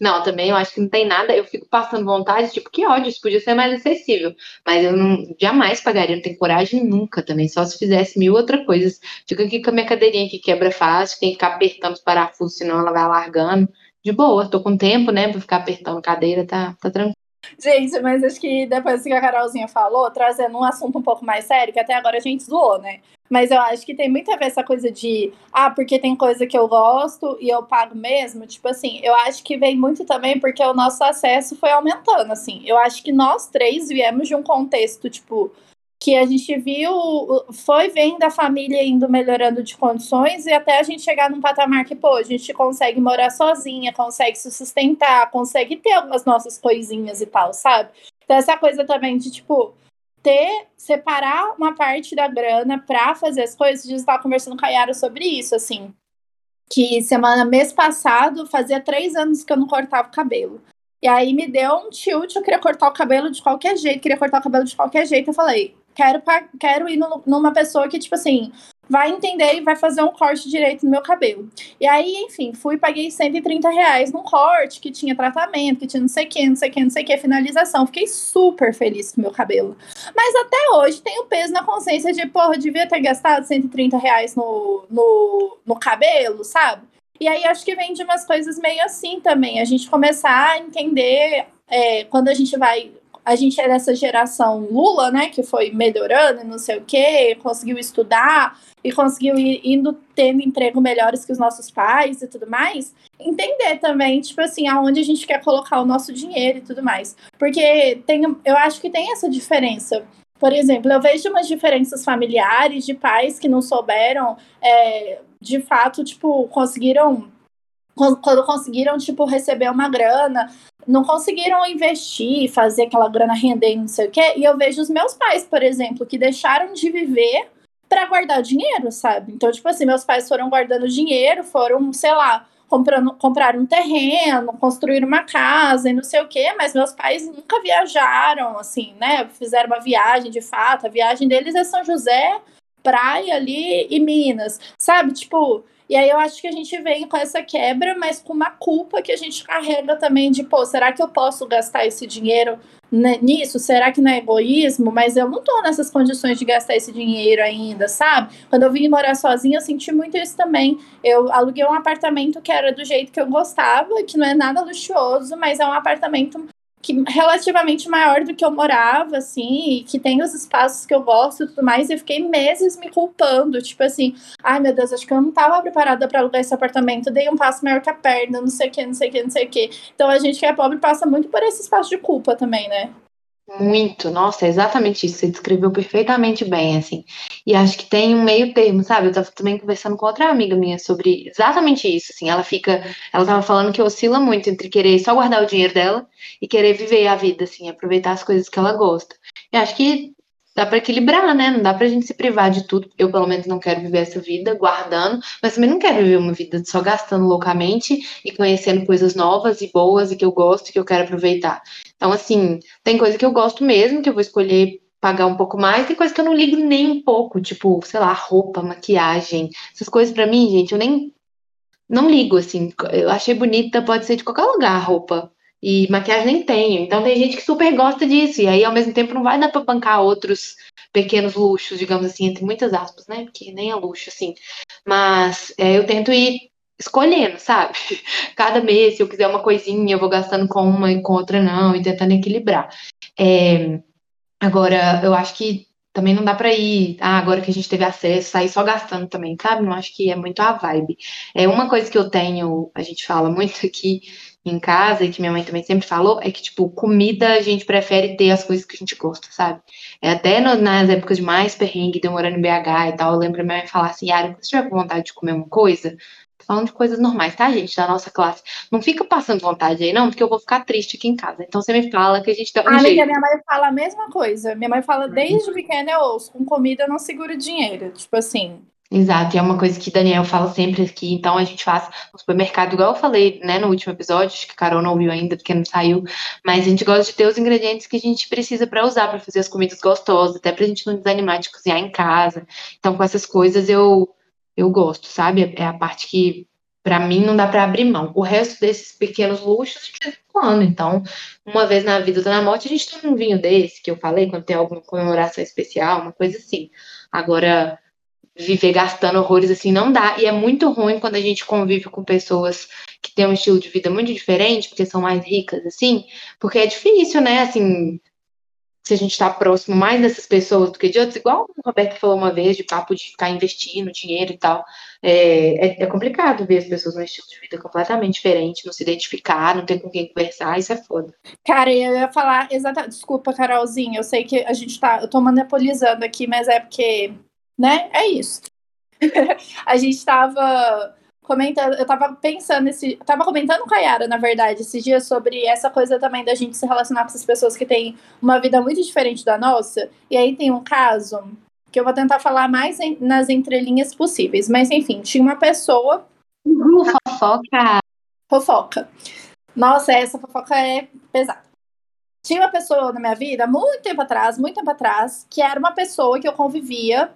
Não, também eu acho que não tem nada. Eu fico passando vontade, tipo, que ódio, isso podia ser mais acessível. Mas eu não jamais pagaria, não tenho coragem nunca também, só se fizesse mil outras coisas. Fico aqui com a minha cadeirinha que quebra fácil, tem que ficar apertando os parafusos, senão ela vai largando. De boa, tô com tempo, né, pra ficar apertando cadeira, tá, tá tranquilo. Gente, mas acho que depois que a Carolzinha falou, trazendo um assunto um pouco mais sério, que até agora a gente zoou, né? Mas eu acho que tem muito a ver essa coisa de, ah, porque tem coisa que eu gosto e eu pago mesmo. Tipo assim, eu acho que vem muito também porque o nosso acesso foi aumentando, assim. Eu acho que nós três viemos de um contexto, tipo, que a gente viu, foi vendo a família indo melhorando de condições e até a gente chegar num patamar que, pô, a gente consegue morar sozinha, consegue se sustentar, consegue ter algumas nossas coisinhas e tal, sabe? Então, essa coisa também de, tipo, ter, separar uma parte da grana para fazer as coisas. A gente estava conversando com a Yara sobre isso, assim. Que semana, mês passado, fazia três anos que eu não cortava o cabelo. E aí me deu um tilt, eu queria cortar o cabelo de qualquer jeito, queria cortar o cabelo de qualquer jeito. Eu falei, quero, quero ir no, numa pessoa que, tipo assim, vai entender e vai fazer um corte direito no meu cabelo. E aí, enfim, fui e paguei 130 reais num corte que tinha tratamento, que tinha não sei o que, não sei o que, não sei o que, finalização. Fiquei super feliz com meu cabelo. Mas até hoje tenho peso na consciência de, porra, devia ter gastado 130 reais no, no, no cabelo, sabe? E aí acho que vem de umas coisas meio assim também. A gente começar a entender é, quando a gente vai a gente é dessa geração Lula, né, que foi melhorando e não sei o quê, conseguiu estudar e conseguiu ir indo tendo emprego melhores que os nossos pais e tudo mais, entender também, tipo assim, aonde a gente quer colocar o nosso dinheiro e tudo mais. Porque tem, eu acho que tem essa diferença. Por exemplo, eu vejo umas diferenças familiares de pais que não souberam, é, de fato, tipo, conseguiram quando conseguiram, tipo, receber uma grana, não conseguiram investir, fazer aquela grana render, não sei o quê. E eu vejo os meus pais, por exemplo, que deixaram de viver para guardar dinheiro, sabe? Então, tipo assim, meus pais foram guardando dinheiro, foram, sei lá, comprando, comprar um terreno, construir uma casa e não sei o quê, mas meus pais nunca viajaram, assim, né? Fizeram uma viagem de fato. A viagem deles é São José, praia ali e Minas, sabe? Tipo, e aí eu acho que a gente vem com essa quebra, mas com uma culpa que a gente carrega também de, pô, será que eu posso gastar esse dinheiro nisso? Será que não é egoísmo? Mas eu não tô nessas condições de gastar esse dinheiro ainda, sabe? Quando eu vim morar sozinha, eu senti muito isso também. Eu aluguei um apartamento que era do jeito que eu gostava, que não é nada luxuoso, mas é um apartamento que relativamente maior do que eu morava, assim, e que tem os espaços que eu gosto e tudo mais, e eu fiquei meses me culpando, tipo assim, ai meu Deus, acho que eu não estava preparada para alugar esse apartamento, dei um passo maior que a perna, não sei o que, não sei o que, não sei o que. Então a gente que é pobre passa muito por esse espaço de culpa também, né? Muito, nossa, é exatamente isso. Você descreveu perfeitamente bem, assim. E acho que tem um meio termo, sabe? Eu tava também conversando com outra amiga minha sobre exatamente isso, assim. Ela fica, ela tava falando que oscila muito entre querer só guardar o dinheiro dela e querer viver a vida, assim, aproveitar as coisas que ela gosta. E acho que dá para equilibrar, né? Não dá pra gente se privar de tudo. Eu, pelo menos, não quero viver essa vida guardando, mas também não quero viver uma vida só gastando loucamente e conhecendo coisas novas e boas e que eu gosto e que eu quero aproveitar. Então, assim, tem coisa que eu gosto mesmo, que eu vou escolher pagar um pouco mais, tem coisa que eu não ligo nem um pouco, tipo, sei lá, roupa, maquiagem, essas coisas para mim, gente, eu nem não ligo assim. Eu achei bonita, pode ser de qualquer lugar a roupa. E maquiagem nem tenho. Então tem gente que super gosta disso. E aí, ao mesmo tempo, não vai dar pra bancar outros pequenos luxos, digamos assim, entre muitas aspas, né? Porque nem é luxo, assim. Mas é, eu tento ir escolhendo, sabe? Cada mês, se eu quiser uma coisinha, eu vou gastando com uma e com outra não, e tentando equilibrar. É, agora, eu acho que também não dá para ir, ah, agora que a gente teve acesso, sair só gastando também, sabe? Não acho que é muito a vibe. É uma coisa que eu tenho, a gente fala muito aqui, em casa e que minha mãe também sempre falou é que, tipo, comida a gente prefere ter as coisas que a gente gosta, sabe? É até no, nas épocas de mais perrengue, demorando em BH e tal, eu lembro minha mãe falar assim, Yara, quando você tiver com vontade de comer uma coisa, tô falando de coisas normais, tá, gente, da nossa classe, não fica passando vontade aí, não, porque eu vou ficar triste aqui em casa. Então você me fala que a gente dá um ah, jeito. minha mãe fala a mesma coisa. Minha mãe fala, desde pequena eu ouço, com comida eu não seguro dinheiro. Tipo assim, Exato, e é uma coisa que Daniel fala sempre aqui, então a gente faz no supermercado, igual eu falei, né, no último episódio, acho que a Carol não ouviu ainda porque não saiu, mas a gente gosta de ter os ingredientes que a gente precisa para usar para fazer as comidas gostosas, até pra gente não desanimar de cozinhar em casa. Então, com essas coisas eu eu gosto, sabe? É a parte que para mim não dá para abrir mão. O resto desses pequenos luxos de vez em quando. Então, uma vez na vida da morte, a gente toma um vinho desse que eu falei, quando tem alguma comemoração especial, uma coisa assim. Agora, viver gastando horrores assim não dá. E é muito ruim quando a gente convive com pessoas que têm um estilo de vida muito diferente, porque são mais ricas, assim, porque é difícil, né? Assim, se a gente está próximo mais dessas pessoas do que de outras, igual o Roberto falou uma vez, de papo de ficar investindo dinheiro e tal. É, é, é complicado ver as pessoas num estilo de vida completamente diferente, não se identificar, não ter com quem conversar, isso é foda. Cara, eu ia falar exatamente. Desculpa, Carolzinha, eu sei que a gente tá. Eu tô monopolizando aqui, mas é porque né? É isso. a gente estava comentando, eu estava pensando esse, tava comentando com a Yara, na verdade, esses dias sobre essa coisa também da gente se relacionar com essas pessoas que têm uma vida muito diferente da nossa. E aí tem um caso que eu vou tentar falar mais em, nas entrelinhas possíveis, mas enfim, tinha uma pessoa fofoca. Fofoca. Nossa, essa fofoca é pesada. Tinha uma pessoa na minha vida, muito tempo atrás, muito tempo atrás, que era uma pessoa que eu convivia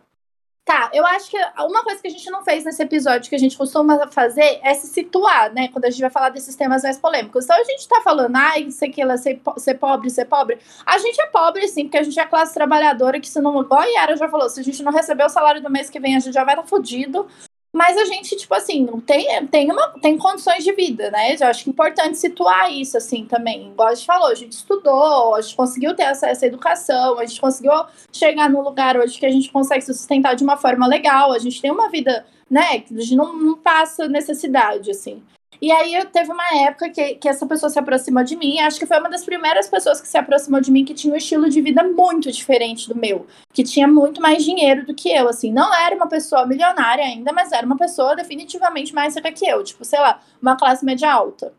Tá, eu acho que uma coisa que a gente não fez nesse episódio que a gente costuma fazer é se situar, né? Quando a gente vai falar desses temas mais polêmicos. Então a gente tá falando, ai, sei que ela ser, ser pobre, ser pobre. A gente é pobre, sim, porque a gente é classe trabalhadora, que se não. Igual a Yara já falou, se a gente não receber o salário do mês que vem, a gente já vai estar tá fudido. Mas a gente, tipo assim, tem, tem, uma, tem condições de vida, né? Eu acho que é importante situar isso, assim, também. Igual a gente falou, a gente estudou, a gente conseguiu ter acesso à educação, a gente conseguiu chegar num lugar hoje que a gente consegue se sustentar de uma forma legal, a gente tem uma vida, né? A gente não, não passa necessidade, assim. E aí teve uma época que, que essa pessoa se aproximou de mim, acho que foi uma das primeiras pessoas que se aproximou de mim que tinha um estilo de vida muito diferente do meu, que tinha muito mais dinheiro do que eu, assim, não era uma pessoa milionária ainda, mas era uma pessoa definitivamente mais rica que eu, tipo, sei lá, uma classe média alta.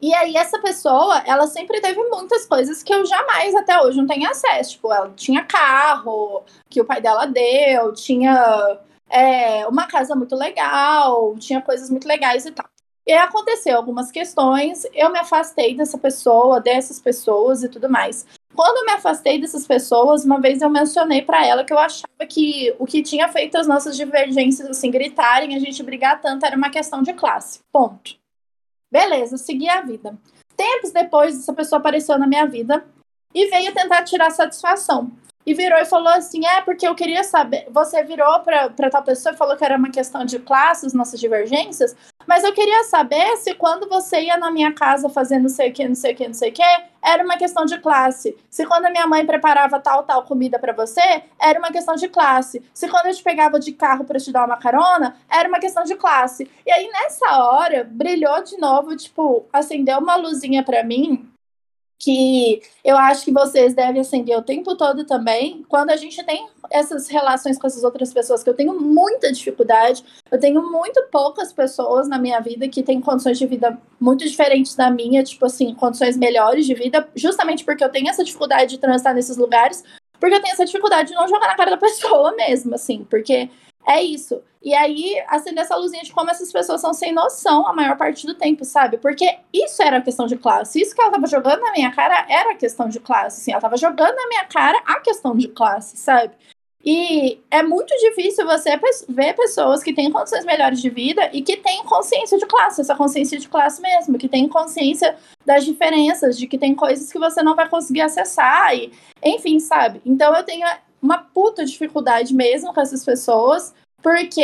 E aí essa pessoa, ela sempre teve muitas coisas que eu jamais até hoje não tenho acesso, tipo, ela tinha carro que o pai dela deu, tinha é, uma casa muito legal, tinha coisas muito legais e tal. E aí aconteceu algumas questões, eu me afastei dessa pessoa, dessas pessoas e tudo mais. Quando eu me afastei dessas pessoas, uma vez eu mencionei para ela que eu achava que o que tinha feito as nossas divergências assim gritarem, a gente brigar tanto era uma questão de classe. Ponto. Beleza, segui a vida. Tempos depois, essa pessoa apareceu na minha vida e veio tentar tirar satisfação e virou e falou assim: é, porque eu queria saber. Você virou para tal pessoa e falou que era uma questão de classes, nossas divergências, mas eu queria saber se quando você ia na minha casa fazer não sei o que, não sei o que, não sei o que, era uma questão de classe. Se quando a minha mãe preparava tal, tal comida para você, era uma questão de classe. Se quando eu te pegava de carro para te dar uma carona, era uma questão de classe. E aí nessa hora, brilhou de novo, tipo, acendeu uma luzinha para mim que eu acho que vocês devem acender o tempo todo também. Quando a gente tem essas relações com essas outras pessoas, que eu tenho muita dificuldade, eu tenho muito poucas pessoas na minha vida que têm condições de vida muito diferentes da minha, tipo assim, condições melhores de vida, justamente porque eu tenho essa dificuldade de transitar nesses lugares, porque eu tenho essa dificuldade de não jogar na cara da pessoa mesmo, assim, porque é isso. E aí, acender essa luzinha de como essas pessoas são sem noção a maior parte do tempo, sabe? Porque isso era questão de classe. Isso que ela tava jogando na minha cara era questão de classe. Assim, ela tava jogando na minha cara a questão de classe, sabe? E é muito difícil você ver pessoas que têm condições melhores de vida e que têm consciência de classe, essa consciência de classe mesmo, que têm consciência das diferenças, de que tem coisas que você não vai conseguir acessar, e enfim, sabe? Então eu tenho uma puta dificuldade mesmo com essas pessoas, porque,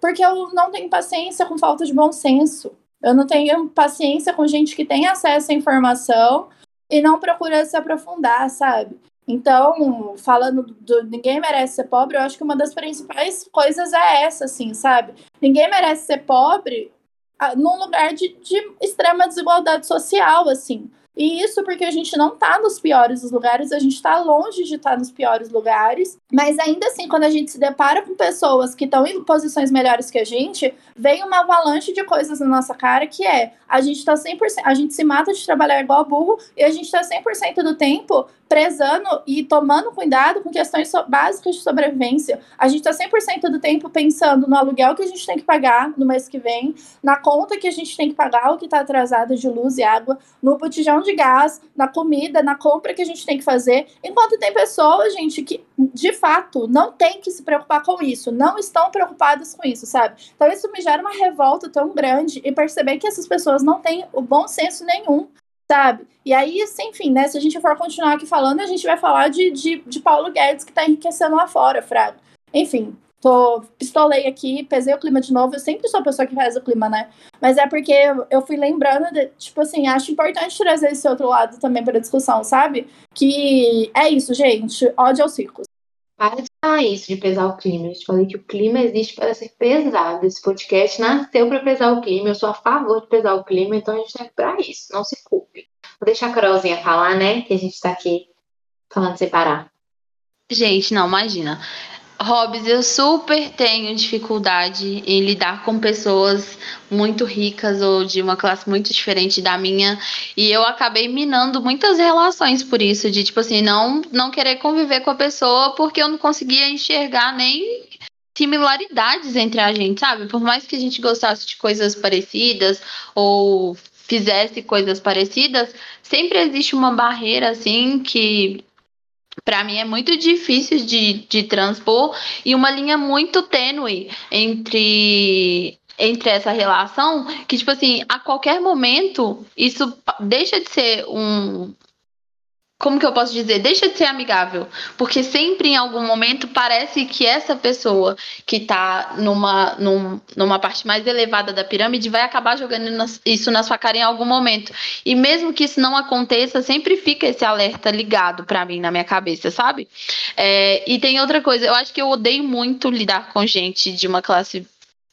porque eu não tenho paciência com falta de bom senso. Eu não tenho paciência com gente que tem acesso à informação e não procura se aprofundar, sabe? Então, falando do ninguém merece ser pobre, eu acho que uma das principais coisas é essa, assim, sabe? Ninguém merece ser pobre ah, num lugar de, de extrema desigualdade social, assim. E isso porque a gente não tá nos piores lugares, a gente tá longe de estar tá nos piores lugares. Mas ainda assim, quando a gente se depara com pessoas que estão em posições melhores que a gente, vem uma avalanche de coisas na nossa cara que é a gente tá 100%, a gente se mata de trabalhar igual burro e a gente tá 100% do tempo prezando e tomando cuidado com questões básicas de sobrevivência. A gente tá 100% do tempo pensando no aluguel que a gente tem que pagar no mês que vem, na conta que a gente tem que pagar, o que tá atrasado de luz e água, no botijão de gás, na comida, na compra que a gente tem que fazer. Enquanto tem pessoas, gente, que de fato não tem que se preocupar com isso, não estão preocupadas com isso, sabe? Então isso me gera uma revolta tão grande e perceber que essas pessoas não têm o bom senso nenhum, sabe? E aí, enfim, né? Se a gente for continuar aqui falando, a gente vai falar de, de, de Paulo Guedes que tá enriquecendo lá fora, Fraga. Enfim, tô pistolei aqui, pesei o clima de novo. Eu sempre sou a pessoa que faz o clima, né? Mas é porque eu, fui lembrando, de, tipo assim, acho importante trazer esse outro lado também para discussão, sabe? Que é isso, gente. Ódio aos circos. Para de falar isso, de pesar o clima. Eu te falei que o clima existe para ser pesado. Esse podcast nasceu para pesar o clima. Eu sou a favor de pesar o clima, então a gente tá aqui para isso. Não se culpe. Vou deixar a Carolzinha falar, né? Que a gente está aqui falando separar. Gente, não, imagina. Hobbs, eu super tenho dificuldade em lidar com pessoas muito ricas ou de uma classe muito diferente da minha. E eu acabei minando muitas relações por isso, de tipo assim, não, não querer conviver com a pessoa porque eu não conseguia enxergar nem similaridades entre a gente, sabe? Por mais que a gente gostasse de coisas parecidas ou fizesse coisas parecidas, sempre existe uma barreira assim que para mim é muito difícil de, de transpor e uma linha muito tênue entre entre essa relação que tipo assim a qualquer momento isso deixa de ser um, como que eu posso dizer? Deixa de ser amigável. Porque sempre em algum momento parece que essa pessoa que está numa, num, numa parte mais elevada da pirâmide vai acabar jogando isso na sua cara em algum momento. E mesmo que isso não aconteça, sempre fica esse alerta ligado para mim na minha cabeça, sabe? É, e tem outra coisa, eu acho que eu odeio muito lidar com gente de uma classe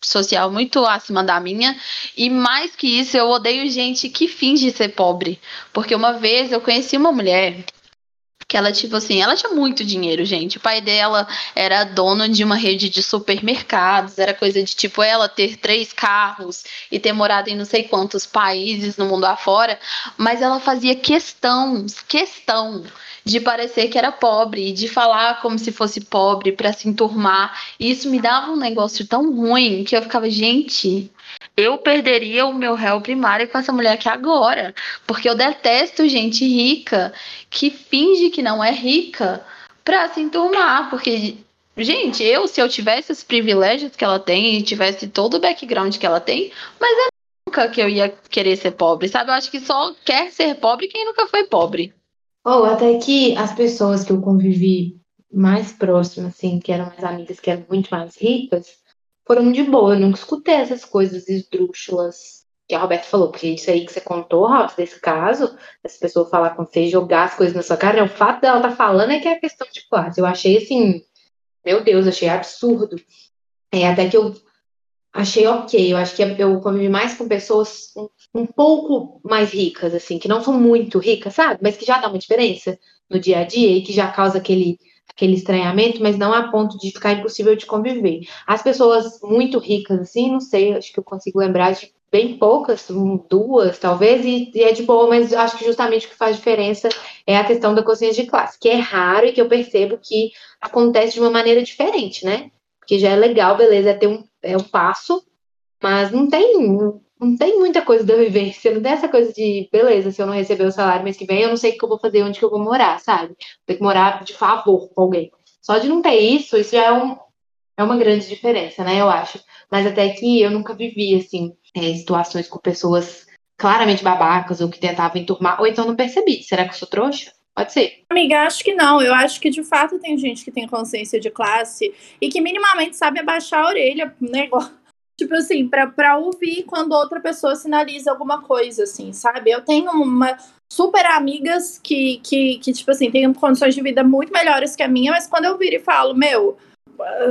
social muito acima da minha. E mais que isso, eu odeio gente que finge ser pobre. Porque uma vez eu conheci uma mulher que ela, tipo assim, ela tinha muito dinheiro, gente. O pai dela era dono de uma rede de supermercados, era coisa de tipo ela ter três carros e ter morado em não sei quantos países no mundo afora, mas ela fazia questão, questão de parecer que era pobre, de falar como se fosse pobre para se enturmar. E isso me dava um negócio tão ruim que eu ficava, gente, eu perderia o meu réu primário com essa mulher aqui agora. Porque eu detesto gente rica que finge que não é rica pra se enturmar. Porque, gente, eu, se eu tivesse os privilégios que ela tem e tivesse todo o background que ela tem, mas é nunca que eu ia querer ser pobre, sabe? Eu acho que só quer ser pobre quem nunca foi pobre. Ou oh, até que as pessoas que eu convivi mais próximas, assim, que eram mais amigas, que eram muito mais ricas, foram de boa. Eu nunca escutei essas coisas esdrúxulas que a Roberta falou, porque isso aí que você contou, Robson, desse caso, essa pessoa falar com você jogar as coisas na sua cara, o fato dela tá falando é que é questão de classe. Eu achei assim, meu Deus, achei absurdo. É, até que eu achei ok. Eu acho que eu convivi mais com pessoas um, um, pouco mais ricas, assim, que não são muito ricas, sabe? Mas que já dá uma diferença no dia a dia e que já causa aquele, aquele estranhamento, mas não a ponto de ficar impossível de conviver. As pessoas muito ricas, assim, não sei, acho que eu consigo lembrar de bem poucas, duas talvez, e, e, é de boa, mas acho que justamente o que faz diferença é a questão da consciência de classe, que é raro e que eu percebo que acontece de uma maneira diferente, né? Porque já é legal, beleza, é ter um, é um passo, mas não tem, não tem muita coisa da vivência, não tem essa coisa de, beleza, se eu não receber o salário mês que vem, eu não sei o que eu vou fazer, onde que eu vou morar, sabe? Vou ter que morar de favor com alguém. Só de não ter isso, isso já é, um, é uma grande diferença, né, eu acho. Mas até que eu nunca vivi, assim, é, situações com pessoas claramente babacas ou que tentavam enturmar, ou então não percebi. Será que eu sou trouxa? Pode ser. Amiga, acho que não. Eu acho que de fato tem gente que tem consciência de classe e que minimamente sabe abaixar a orelha, né? Tipo assim, pra ouvir quando outra pessoa sinaliza alguma coisa, assim, sabe? Eu tenho uma super amigas que, que, que tipo assim, têm condições de vida muito melhores que a minha, mas quando eu viro e falo, meu,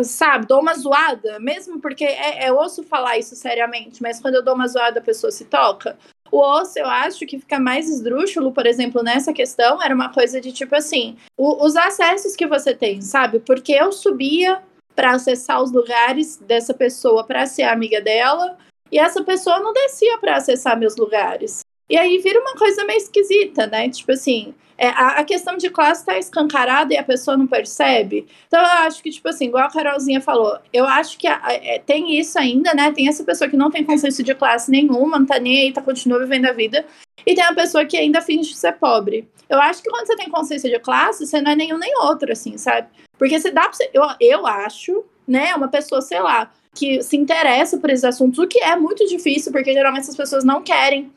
sabe, dou uma zoada, mesmo porque é, é osso falar isso seriamente, mas quando eu dou uma zoada a pessoa se toca. O osso, eu acho que fica mais esdrúxulo, por exemplo, nessa questão, era uma coisa de tipo assim, o, os acessos que você tem, sabe? Porque eu subia para acessar os lugares dessa pessoa para ser amiga dela, e essa pessoa não descia para acessar meus lugares. E aí vira uma coisa meio esquisita, né? Tipo assim, é, a, a, questão de classe está escancarada e a pessoa não percebe. Então eu acho que, tipo assim, igual a Carolzinha falou, eu acho que a, a, é, tem isso ainda, né? Tem essa pessoa que não tem consciência de classe nenhuma, não tá nem aí, tá, continua vivendo a vida. E tem a pessoa que ainda finge ser pobre. Eu acho que quando você tem consciência de classe, você não é nenhum nem outro, assim, sabe? Porque você dá pra você. Eu, eu acho, né? Uma pessoa, sei lá, que se interessa por esses assuntos, o que é muito difícil, porque geralmente essas pessoas não querem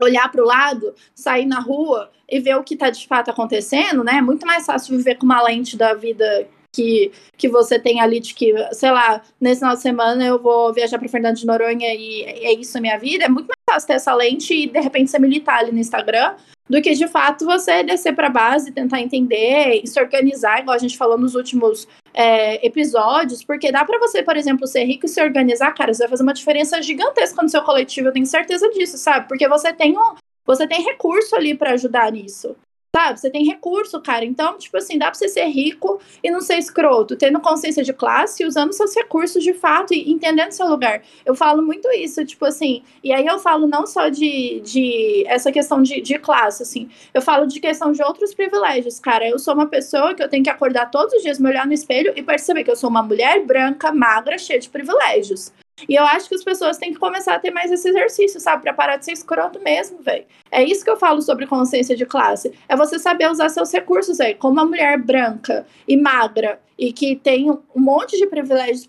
olhar para o lado, sair na rua e ver o que está de fato acontecendo, né? É muito mais fácil viver com uma lente da vida que, que você tem ali de que, sei lá, nesse final de semana eu vou viajar para Fernando de Noronha e é isso a minha vida. É muito ter essa lente e de repente você militar ali no Instagram do que de fato você descer para base, tentar entender e se organizar, igual a gente falou nos últimos é, episódios, porque dá para você, por exemplo, ser rico e se organizar, cara, você vai fazer uma diferença gigantesca no seu coletivo, eu tenho certeza disso, sabe? Porque você tem um, você tem recurso ali para ajudar nisso. Sabe? Você tem recurso, cara. Então, tipo assim, dá pra você ser rico e não ser escroto, tendo consciência de classe, usando seus recursos de fato e entendendo seu lugar. Eu falo muito isso, tipo assim, e aí eu falo não só de, de essa questão de, de classe, assim, eu falo de questão de outros privilégios, cara. Eu sou uma pessoa que eu tenho que acordar todos os dias, me olhar no espelho e perceber que eu sou uma mulher branca, magra, cheia de privilégios. E eu acho que as pessoas têm que começar a ter mais esse exercício, sabe? Pra parar de ser escroto mesmo, velho. É isso que eu falo sobre consciência de classe. É você saber usar seus recursos, velho. Como uma mulher branca e magra e que tem um monte de privilégios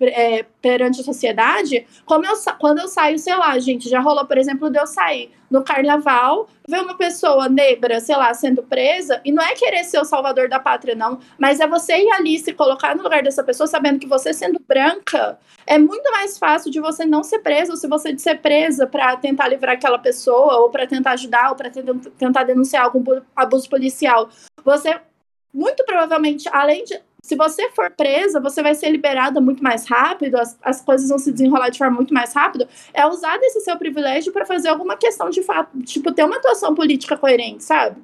é, perante a sociedade, como eu, quando eu saio, sei lá, gente, já rolou, por exemplo, de eu sair no carnaval, ver uma pessoa negra, sei lá, sendo presa, e não é querer ser o salvador da pátria, não, mas é você ir ali se colocar no lugar dessa pessoa, sabendo que você sendo branca, é muito mais fácil de você não ser presa, ou se você ser presa para tentar livrar aquela pessoa, ou para tentar ajudar, ou para tentar denunciar algum abuso policial. Você muito provavelmente, além de se você for presa, você vai ser liberada muito mais rápido, as, as coisas vão se desenrolar de forma muito mais rápida. É usar desse seu privilégio para fazer alguma questão de fato, tipo, ter uma atuação política coerente, sabe?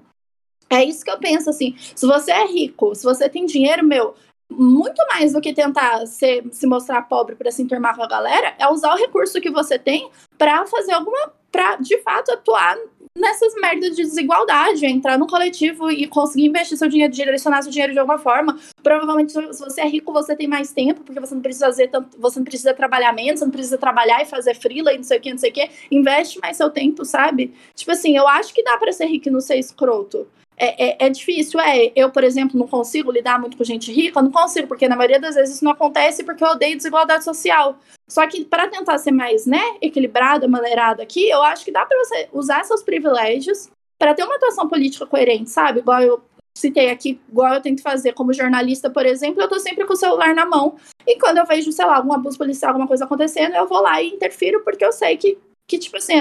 É isso que eu penso, assim. Se você é rico, se você tem dinheiro, meu, muito mais do que tentar ser, se mostrar pobre para se enturmar com a galera, é usar o recurso que você tem para fazer alguma. para de fato atuar nessas merdas de desigualdade, entrar no coletivo e conseguir investir seu dinheiro, direcionar seu dinheiro de alguma forma. Provavelmente, se você é rico, você tem mais tempo, porque você não precisa fazer tanto, você não precisa trabalhar menos, você não precisa trabalhar e fazer freela e não sei o que, não sei o que. Investe mais seu tempo, sabe? Tipo assim, eu acho que dá para ser rico e não ser escroto. É, é, é, difícil, é. Eu, por exemplo, não consigo lidar muito com gente rica, não consigo, porque na maioria das vezes isso não acontece porque eu odeio desigualdade social. Só que para tentar ser mais, né, equilibrada, maneirada aqui, eu acho que dá para você usar seus privilégios para ter uma atuação política coerente, sabe? Igual eu citei aqui, igual eu tento fazer como jornalista, por exemplo, eu tô sempre com o celular na mão. E quando eu vejo, sei lá, algum abuso policial, alguma coisa acontecendo, eu vou lá e interfiro, porque eu sei que que, tipo assim,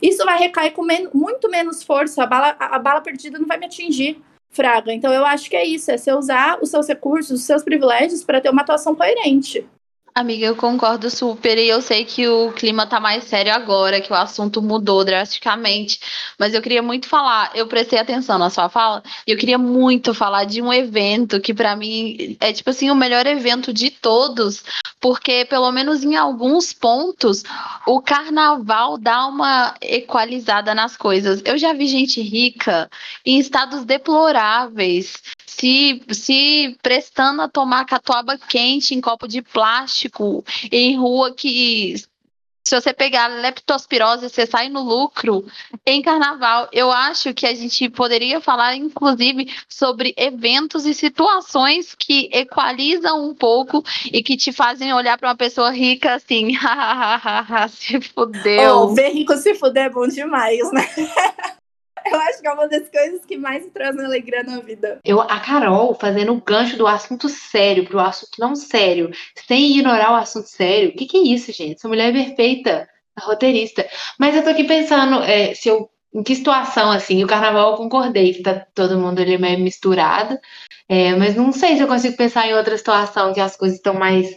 isso vai recair com men muito menos força. A bala, a, a bala perdida não vai me atingir, Fraga. Então eu acho que é isso, é você usar os seus recursos, os seus privilégios para ter uma atuação coerente. Amiga, eu concordo super e eu sei que o clima tá mais sério agora, que o assunto mudou drasticamente, mas eu queria muito falar, eu prestei atenção na sua fala, e eu queria muito falar de um evento que para mim é tipo assim o melhor evento de todos, porque pelo menos em alguns pontos o carnaval dá uma equalizada nas coisas. Eu já vi gente rica em estados deploráveis, se, se prestando a tomar catuaba quente em copo de plástico em rua que se você pegar leptospirose, você sai no lucro em carnaval. Eu acho que a gente poderia falar, inclusive, sobre eventos e situações que equalizam um pouco e que te fazem olhar para uma pessoa rica assim, se fudeu. Oh, ver rico se fuder é bom demais, né? Eu acho que é uma das coisas que mais trazem alegria na vida. Eu, a Carol fazendo o gancho do assunto sério pro assunto não sério, sem ignorar o assunto sério. O que, que é isso, gente? Essa mulher é perfeita, a roteirista. Mas eu tô aqui pensando, é, se eu, em que situação, assim, o carnaval eu concordei que tá todo mundo ali meio misturado, é, mas não sei se eu consigo pensar em outra situação que as coisas estão mais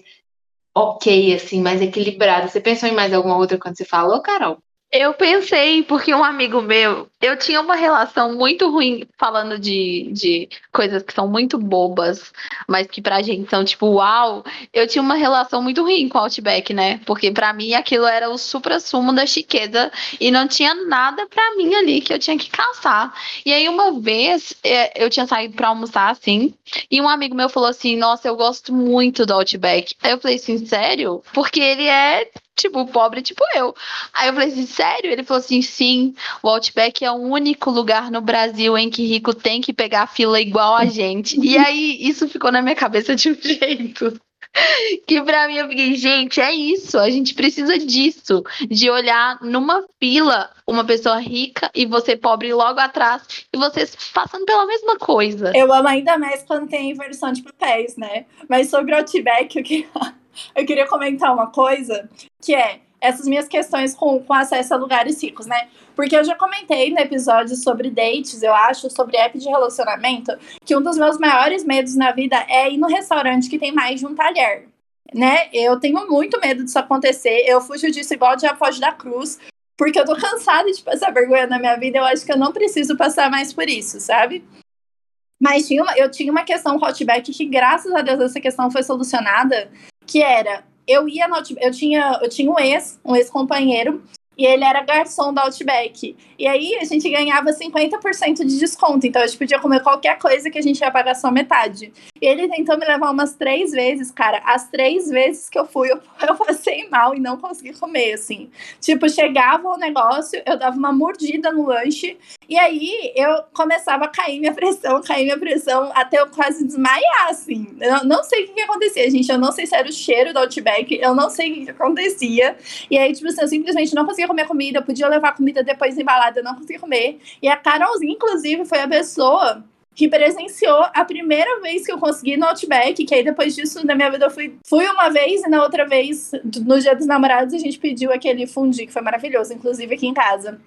ok, assim, mais equilibradas. Você pensou em mais alguma outra quando você falou, Carol? Eu pensei, porque um amigo meu, eu tinha uma relação muito ruim falando de, de coisas que são muito bobas, mas que pra gente são tipo, uau. Eu tinha uma relação muito ruim com o Outback, né? Porque pra mim aquilo era o supra-sumo da chiqueza e não tinha nada pra mim ali que eu tinha que caçar. E aí uma vez é, eu tinha saído pra almoçar assim, e um amigo meu falou assim: Nossa, eu gosto muito do Outback. Aí eu falei assim: Sério? Porque ele é tipo, pobre, tipo eu. Aí eu falei assim, sério? Ele falou assim, sim, o Outback é o único lugar no Brasil em que rico tem que pegar fila igual a gente. E aí, isso ficou na minha cabeça de um jeito. Que pra mim eu fiquei, gente, é isso, a gente precisa disso, de olhar numa fila uma pessoa rica e você pobre logo atrás e vocês passando pela mesma coisa. Eu amo ainda mais quando tem inversão de papéis, né? Mas sobre o Outback, o que eu queria comentar uma coisa, que é essas minhas questões com, com acesso a lugares ricos, né? Porque eu já comentei no episódio sobre dates, eu acho, sobre app de relacionamento, que um dos meus maiores medos na vida é ir no restaurante que tem mais de um talher. Né? Eu tenho muito medo disso acontecer. Eu fujo disso igual de Foge da Cruz, porque eu tô cansada de passar vergonha na minha vida. Eu acho que eu não preciso passar mais por isso, sabe? Mas tinha uma, eu tinha uma questão com o Outback que, graças a Deus, essa questão foi solucionada que era eu ia no eu tinha eu tinha um ex, um ex-companheiro e ele era garçom da Outback. E aí a gente ganhava 50% de desconto. Então a gente podia comer qualquer coisa que a gente ia pagar só metade. E ele tentou me levar umas três vezes, cara. As três vezes que eu fui, eu, eu passei mal e não consegui comer, assim. Tipo, chegava o negócio, eu dava uma mordida no lanche. E aí eu começava a cair minha pressão, cair minha pressão, até eu quase desmaiar, assim. Eu não sei o que, que acontecia, gente. Eu não sei se era o cheiro do Outback, eu não sei o que, que acontecia. E aí, tipo assim, eu simplesmente não conseguia comer comida, eu podia levar comida depois embalada, eu não conseguia comer. E a Carolzinha, inclusive, foi a pessoa que presenciou a primeira vez que eu consegui no Outback, que aí depois disso, na minha vida, eu fui, fui uma vez e na outra vez, no Dia dos Namorados, a gente pediu aquele fundi, que foi maravilhoso, inclusive aqui em casa.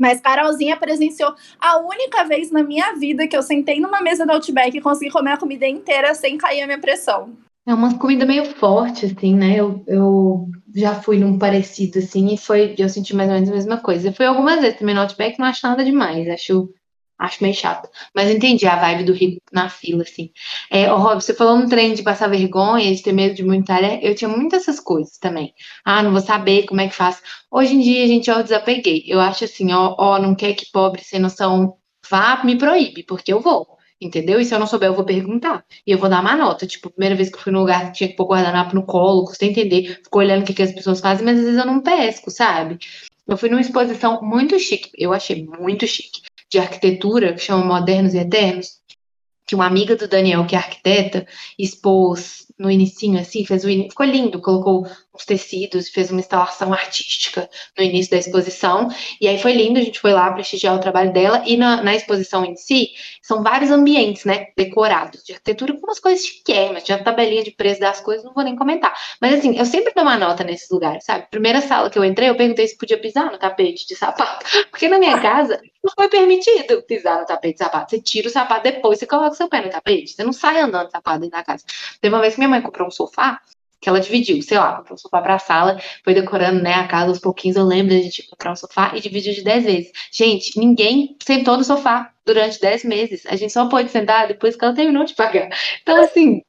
Mas Carolzinha presenciou a única vez na minha vida que eu sentei numa mesa do Outback e consegui comer a comida inteira sem cair a minha pressão. É uma comida meio forte, assim, né? Eu, eu já fui num parecido, assim, e foi, eu senti mais ou menos a mesma coisa. Eu fui algumas vezes também no Outback, não acho nada demais, acho, acho meio chato. Mas entendi a vibe do rico na fila, assim. É, Rob, você falou no trem de passar vergonha, de ter medo de muita área, eu tinha muitas essas coisas também. Ah, não vou saber como é que faz. Hoje em dia, a gente, ó, desapeguei. Eu acho assim, ó, ó, não quer que pobre sem noção vá, me proíbe, porque eu vou. Entendeu? E se eu não souber, eu vou perguntar. E eu vou dar uma nota. Tipo, primeira vez que eu fui no lugar, tinha que pôr guardanapo no colo, custei entender, fico olhando o que, que as pessoas fazem, mas às vezes eu não pesco, sabe? Eu fui numa exposição muito chique, eu achei muito chique, de arquitetura, que chama Modernos e Eternos, que uma amiga do Daniel, que é arquiteta, expôs no inicinho, assim, fez o in... ficou lindo, colocou uns tecidos, fez uma instalação artística no início da exposição, e aí foi lindo, a gente foi lá prestigiar o trabalho dela, e na, na exposição em si, são vários ambientes, né, decorados, de arquitetura com umas coisas chiquérrimas, tinha tabelinha de preço das coisas, não vou nem comentar, mas assim, eu sempre dou uma nota nesses lugares, sabe, primeira sala que eu entrei, eu perguntei se podia pisar no tapete de sapato, porque na minha casa não foi permitido pisar no tapete de sapato, você tira o sapato depois, você coloca seu pé no tapete, você não sai andando sapato dentro da casa. Teve uma vez que minha mãe comprou um sofá, que ela dividiu, sei lá, comprou um sofá pra sala, foi decorando, né, a casa aos pouquinhos, eu lembro da gente comprar um sofá e dividiu de 10 vezes. Gente, ninguém sentou no sofá durante 10 meses, a gente só pôde sentar depois que ela terminou de pagar. Então, assim,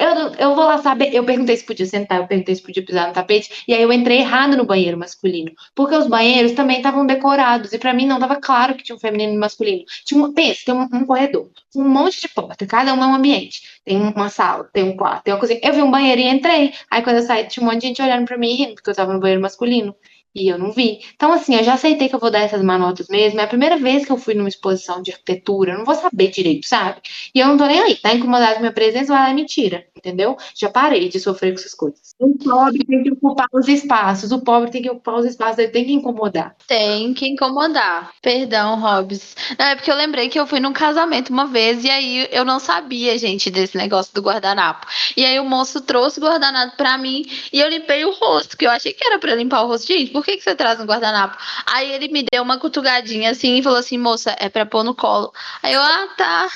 eu, eu vou lá saber. Eu perguntei se podia sentar, eu perguntei se podia pisar no tapete, e aí eu entrei errado no banheiro masculino. Porque os banheiros também estavam decorados, e para mim não estava claro que tinha um feminino e um masculino. Tinha um, pensa, tem um, um, corredor, um monte de porta, cada um é um ambiente. Tem uma sala, tem um quarto, tem uma cozinha. Eu vi um banheiro e entrei. Aí quando eu saí, tinha um monte de gente olhando pra mim e rindo, porque eu tava no banheiro masculino. E eu não vi. Então, assim, eu já aceitei que eu vou dar essas manotas mesmo. É a primeira vez que eu fui numa exposição de arquitetura. Eu não vou saber direito, sabe? E eu não tô nem aí. Tá incomodado com minha presença, vai lá e me tira. Entendeu? Já parei de sofrer com essas coisas. O pobre tem que ocupar os espaços. O pobre tem que ocupar os espaços. Ele tem que incomodar. Tem que incomodar. Perdão, Hobbs. Não, é porque eu lembrei que eu fui num casamento uma vez e aí eu não sabia, gente, desse negócio do guardanapo. E aí o moço trouxe o guardanapo pra mim e eu limpei o rosto, que eu achei que era pra limpar o rosto. Gente, por que, que você traz um guardanapo? Aí ele me deu uma cutugadinha assim e falou assim, moça, é pra pôr no colo. Aí eu, ah, tá.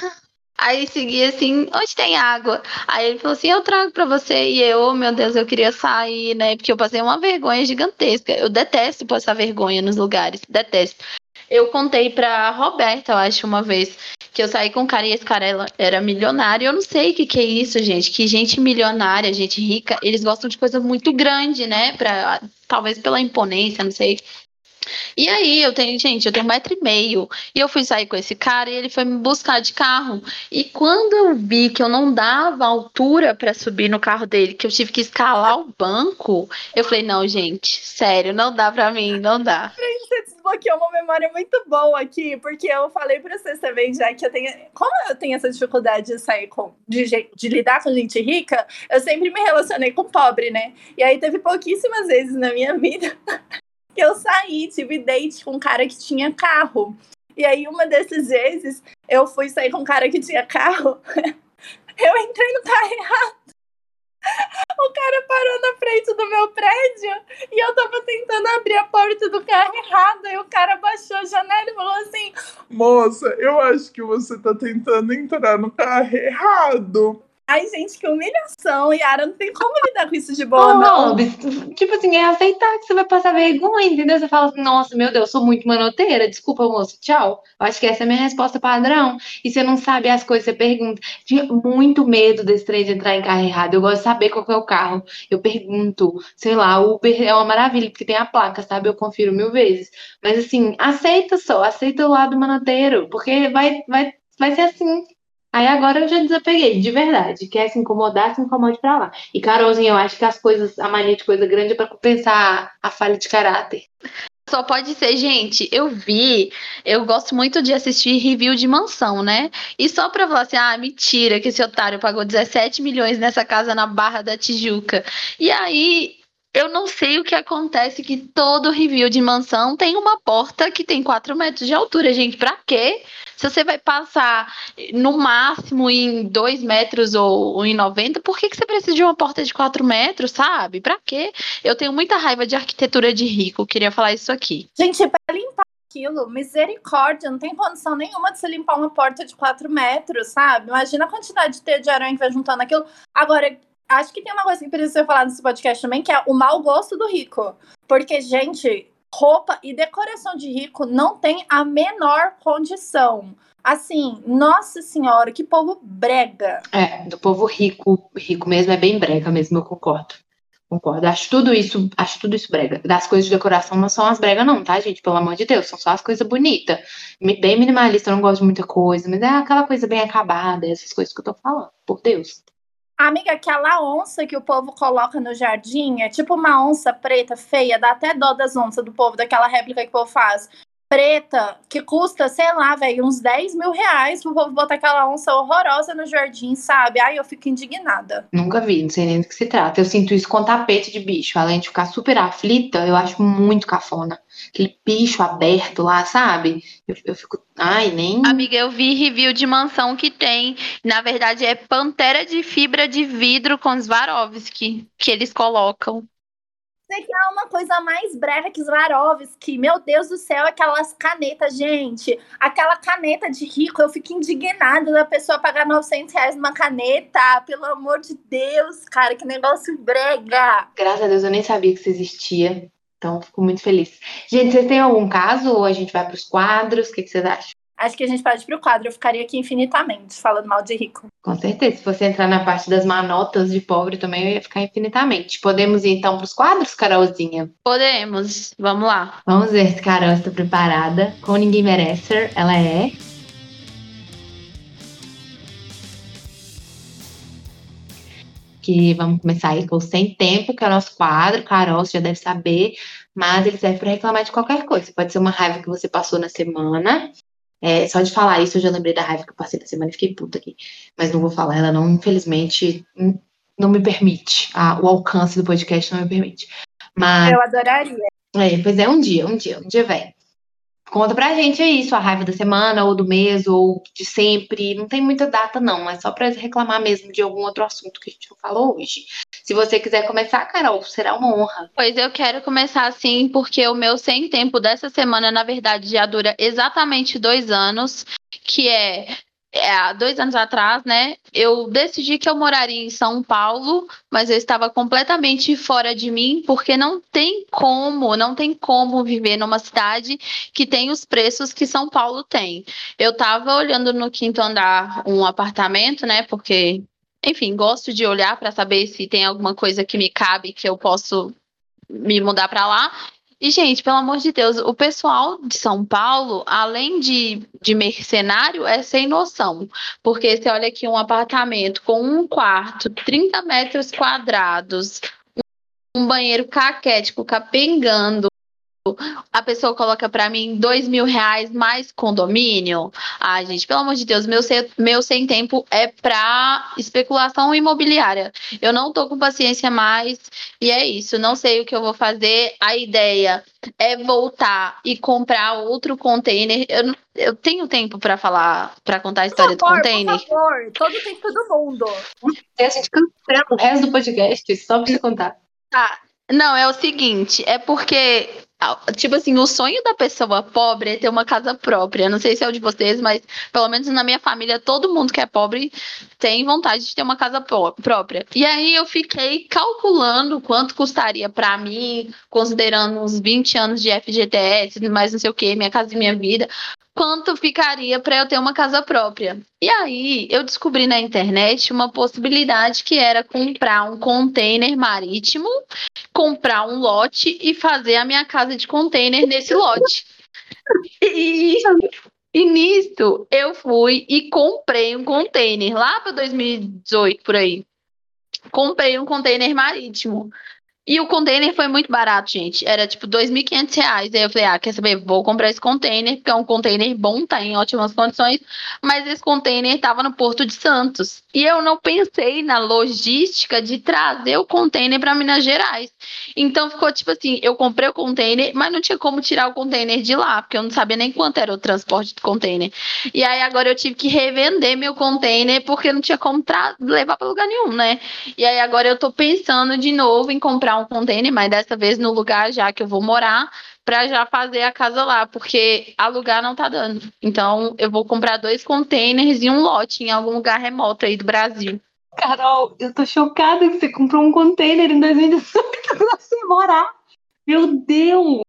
Aí segui assim, onde tem água? Aí ele falou assim, eu trago pra você. E eu, oh, meu Deus, eu queria sair, né? Porque eu passei uma vergonha gigantesca. Eu detesto passar vergonha nos lugares, detesto. Eu contei pra Roberta, eu acho, uma vez, que eu saí com um cara e esse cara era milionário. Eu não sei o que, que é isso, gente. Que gente milionária, gente rica, eles gostam de coisa muito grande, né? Pra, talvez pela imponência, não sei. E aí, eu tenho, gente, eu tenho um metro e meio. E eu fui sair com esse cara e ele foi me buscar de carro. E quando eu vi que eu não dava altura para subir no carro dele, que eu tive que escalar o banco, eu falei, não, gente, sério, não dá pra mim, não dá. Você desbloqueou uma memória muito boa aqui, porque eu falei pra vocês também, já que eu tenho. Como eu tenho essa dificuldade de sair com. de, de lidar com gente rica, eu sempre me relacionei com pobre, né? E aí teve pouquíssimas vezes na minha vida que eu saí, tive date com um cara que tinha carro. E aí, uma dessas vezes, eu fui sair com um cara que tinha carro. eu entrei no carro errado. O cara parou na frente do meu prédio e eu tava tentando abrir a porta do carro errado. E o cara baixou a janela e falou assim: Moça, eu acho que você tá tentando entrar no carro errado. Ai, gente, que humilhação. Yara, não tem como lidar com isso de boa, oh, não. Tipo assim, é aceitar que você vai passar vergonha, entendeu? Você fala assim, nossa, meu Deus, sou muito manoteira. Desculpa, moço, tchau. Eu acho que essa é a minha resposta padrão. E você não sabe as coisas, você pergunta. Tinha muito medo desse trem de entrar em carro errado. Eu gosto de saber qual é o carro. Eu pergunto, sei lá, Uber é uma maravilha, porque tem a placa, sabe? Eu confiro mil vezes. Mas assim, aceita só, aceita o lado manoteiro, porque vai, vai, vai ser assim. Aí agora eu já desapeguei, de verdade. Quer se incomodar, se incomode pra lá. E Carolzinha, eu acho que as coisas, a mania de coisa grande é pra compensar a falha de caráter. Só pode ser, gente, eu vi, eu gosto muito de assistir review de mansão, né? E só pra falar assim, ah, mentira, que esse otário pagou 17 milhões nessa casa na Barra da Tijuca. E aí, eu não sei o que acontece que todo review de mansão tem uma porta que tem 4 metros de altura, gente. Pra quê? Se você vai passar no máximo em 2 metros ou, ou em 90, por que, que você precisa de uma porta de 4 metros, sabe? Pra quê? Eu tenho muita raiva de arquitetura de rico, queria falar isso aqui. Gente, pra limpar aquilo. Misericórdia, não tem condição nenhuma de se limpar uma porta de 4 metros, sabe? Imagina a quantidade de teia de aranha que vai juntando aquilo. Agora, acho que tem uma coisa que precisa ser falada nesse podcast também, que é o mau gosto do rico. Porque, gente, roupa e decoração de rico não tem a menor condição. Assim, nossa senhora, que povo brega. É, do povo rico, rico mesmo, é bem brega mesmo, eu concordo. Concordo. Acho tudo isso, acho tudo isso brega. Das coisas de decoração não são as bregas, não, tá, gente? Pelo amor de Deus, são só as coisas bonitas. Bem minimalista, eu não gosto de muita coisa, mas é aquela coisa bem acabada, essas coisas que eu tô falando, por Deus. Amiga, aquela onça que o povo coloca no jardim é tipo uma onça preta, feia, dá até dó das onças do povo, daquela réplica que o povo faz preta, que custa, sei lá, velho, uns 10 mil reais pro povo botar aquela onça horrorosa no jardim, sabe? Ai, eu fico indignada. Nunca vi, não sei nem do que se trata. Eu sinto isso com tapete de bicho. Além de ficar super aflita, eu acho muito cafona. Aquele bicho aberto lá, sabe? Eu, eu fico. Ai, nem. Amiga, eu vi review de mansão que tem. Na verdade, é pantera de fibra de vidro com Swarovski que eles colocam. Você quer uma coisa mais breve que Swarovski? Meu Deus do céu, aquelas canetas, gente. Aquela caneta de rico, eu fico indignada da pessoa pagar 900 reais numa caneta. Pelo amor de Deus, cara, que negócio brega. Graças a Deus, eu nem sabia que isso existia. Então, fico muito feliz. Gente, vocês têm algum caso ou a gente vai para os quadros? O que, que vocês acham? Acho que a gente pode ir pro quadro. Eu ficaria aqui infinitamente falando mal de rico. Com certeza. Se você entrar na parte das manotas de pobre também, eu ia ficar infinitamente. Podemos ir então para os quadros, Carolzinha? Podemos. Vamos lá. Vamos ver se Carol está preparada. Com Ninguém Merece, ela é. Que vamos começar aí com o Sem Tempo, que é o nosso quadro. Carol, você já deve saber, mas ele serve para reclamar de qualquer coisa. Pode ser uma raiva que você passou na semana, é, só de falar isso, eu já lembrei da raiva que eu passei na semana e fiquei puta aqui. Mas não vou falar, ela não, infelizmente, não me permite. Ah, o alcance do podcast não me permite. Mas, eu adoraria. É, pois é, um dia, um dia, um dia vem. Conta pra gente aí sua raiva da semana, ou do mês, ou de sempre. Não tem muita data, não. É só pra reclamar mesmo de algum outro assunto que a gente não falou hoje. Se você quiser começar, Carol, será uma honra. Pois eu quero começar assim, porque o meu sem tempo dessa semana, na verdade, já dura exatamente dois anos, que é é, dois anos atrás, né, eu decidi que eu moraria em São Paulo, mas eu estava completamente fora de mim, porque não tem como, não tem como viver numa cidade que tem os preços que São Paulo tem. Eu estava olhando no quinto andar um apartamento, né, porque, enfim, gosto de olhar para saber se tem alguma coisa que me cabe que eu posso me mudar para lá. E, gente, pelo amor de Deus, o pessoal de São Paulo, além de, de mercenário, é sem noção. Porque você olha aqui um apartamento com um quarto, 30 metros quadrados, um banheiro caquético capengando, a pessoa coloca para mim dois mil reais mais condomínio. Ah, gente, pelo amor de Deus, meu, sem, meu sem tempo é para especulação imobiliária. Eu não tô com paciência mais e é isso. Não sei o que eu vou fazer. A ideia é voltar e comprar outro container. Eu, eu tenho tempo para falar, para contar a história favor, do container. Por favor, todo tempo do mundo. a gente cancela o resto do podcast só para você contar. Tá. Não, é o seguinte, é porque Tipo assim, o sonho da pessoa pobre é ter uma casa própria. Não sei se é o de vocês, mas pelo menos na minha família, todo mundo que é pobre tem vontade de ter uma casa própria. E aí eu fiquei calculando quanto custaria para mim, considerando uns 20 anos de FGTS, mais não sei o que, minha casa e minha vida, quanto ficaria para eu ter uma casa própria. E aí eu descobri na internet uma possibilidade que era comprar um container marítimo, comprar um lote e fazer a minha casa de container nesse lote. E, e eu fui e comprei um container lá para 2018 por aí. Comprei um container marítimo. E o container foi muito barato, gente. Era tipo R$ 2.500. Aí eu falei, ah, quer saber? Vou comprar esse container, porque é um container bom, tá em ótimas condições. Mas esse container estava no Porto de Santos. E eu não pensei na logística de trazer o container para Minas Gerais. Então ficou tipo assim: eu comprei o container, mas não tinha como tirar o container de lá, porque eu não sabia nem quanto era o transporte do container. E aí agora eu tive que revender meu container, porque não tinha como levar para lugar nenhum, né? E aí agora eu tô pensando de novo em comprar comprar um container, mas dessa vez no lugar já que eu vou morar, para já fazer a casa lá, porque alugar não tá dando. Então eu vou comprar dois containers e um lote em algum lugar remoto aí do Brasil. Carol, eu tô chocada que você comprou um container em 2018 pra você morar. Meu Deus!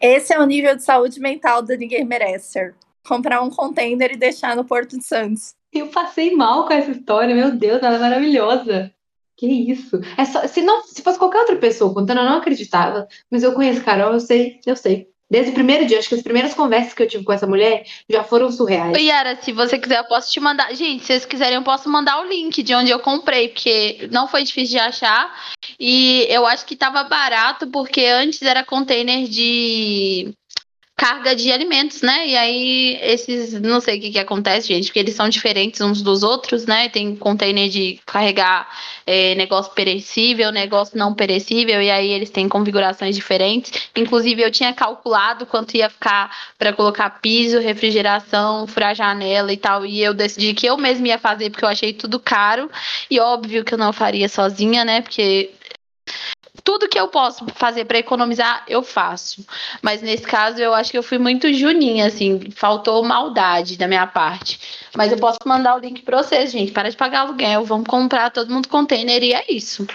Esse é o nível de saúde mental do Ninguém Merece. Comprar um container e deixar no Porto de Santos. Eu passei mal com essa história, meu Deus, ela é maravilhosa. Que isso? É só, se, não, se fosse qualquer outra pessoa contando, eu não acreditava. Mas eu conheço Carol, eu sei, eu sei. Desde o primeiro dia, acho que as primeiras conversas que eu tive com essa mulher já foram surreais. Yara, se você quiser, eu posso te mandar. Gente, se vocês quiserem, eu posso mandar o link de onde eu comprei, porque não foi difícil de achar. E eu acho que tava barato, porque antes era container de carga de alimentos, né? E aí, esses, não sei o que, que acontece, gente, porque eles são diferentes uns dos outros, né? Tem container de carregar é, negócio perecível, negócio não perecível, e aí eles têm configurações diferentes. Inclusive, eu tinha calculado quanto ia ficar para colocar piso, refrigeração, furar janela e tal, e eu decidi que eu mesma ia fazer, porque eu achei tudo caro, e óbvio que eu não faria sozinha, né? Porque tudo que eu posso fazer para economizar, eu faço. Mas nesse caso, eu acho que eu fui muito juninha, assim, faltou maldade da minha parte. Mas eu posso mandar o link para vocês, gente. Para de pagar aluguel, vamos comprar todo mundo container e é isso.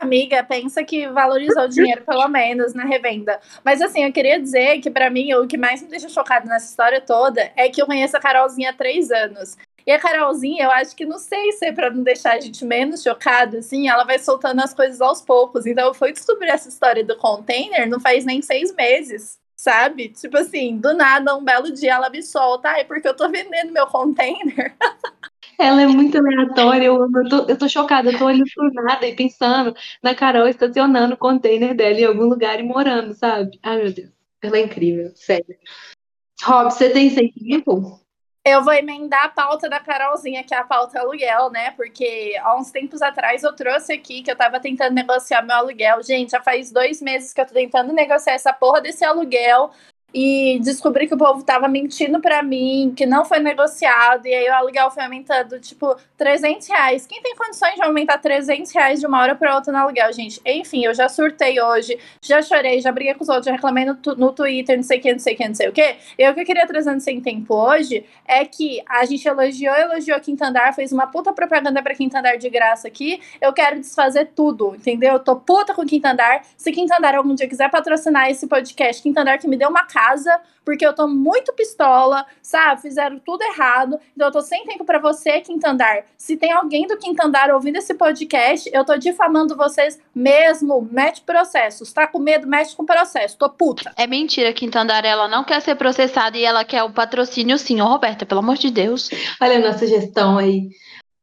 Amiga, pensa que valorizou o dinheiro pelo menos na revenda. Mas assim, eu queria dizer que para mim o que mais me deixa chocado nessa história toda é que eu conheço a Carolzinha há três anos. E a Carolzinha, eu acho que não sei se é pra não deixar a gente menos chocado, assim, ela vai soltando as coisas aos poucos. Então eu fui descobrir essa história do container não faz nem seis meses, sabe? Tipo assim, do nada, um belo dia ela me solta, ai, porque eu tô vendendo meu container. Ela é muito aleatória, eu, eu, tô, eu tô chocada, eu tô olhando por nada e pensando na Carol estacionando o container dela em algum lugar e morando, sabe? Ai, meu Deus. Ela é incrível, sério. Rob, você tem incentivo? Eu vou emendar a pauta da Carolzinha, que é a pauta aluguel, né? Porque há uns tempos atrás eu trouxe aqui que eu tava tentando negociar meu aluguel. Gente, já faz dois meses que eu tô tentando negociar essa porra desse aluguel e descobri que o povo tava mentindo para mim, que não foi negociado, e aí o aluguel foi aumentando, tipo, 300 reais. Quem tem condições de aumentar 300 reais de uma hora para outra no aluguel, gente? Enfim, eu já surtei hoje, já chorei, já briguei com os outros, já reclamei no, no Twitter, não sei o que, não sei o que, não sei o que. E o que eu queria trazer no Sem Tempo hoje é que a gente elogiou, elogiou Quinta Andar, fez uma puta propaganda pra Quinta Andar de graça aqui. Eu quero desfazer tudo, entendeu? Eu tô puta com Quinta Andar. Se Quinta Andar algum dia quiser patrocinar esse podcast, Quinta Andar que me deu uma cara casa, porque eu tô muito pistola, sabe? Fizeram tudo errado. Então eu tô sem tempo para você, Quinta Andar. Se tem alguém do Quinta Andar ouvindo esse podcast, eu tô difamando vocês mesmo. Mete processos. Tá com medo? Mete com processo. Tô puta. É mentira, Quinta Andar. Ela não quer ser processada e ela quer o patrocínio sim. Ô, Roberta, pelo amor de Deus. Olha a nossa gestão aí.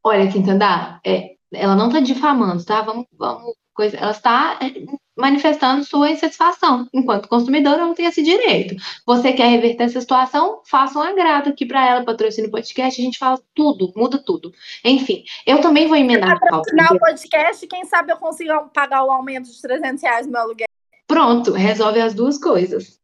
Olha, Quinta Andar, é, ela não tá difamando, tá? Vamos, vamos coisa, ela está é, manifestando sua insatisfação. Enquanto consumidora, ela não tem esse direito. Você quer reverter essa situação? Faça um agrado aqui para ela, patrocina o podcast, a gente fala tudo, muda tudo. Enfim, eu também vou emendar. Patrocinar o podcast, quem sabe eu consigo pagar o aumento de 300 reais no meu aluguel. Pronto, resolve as duas coisas.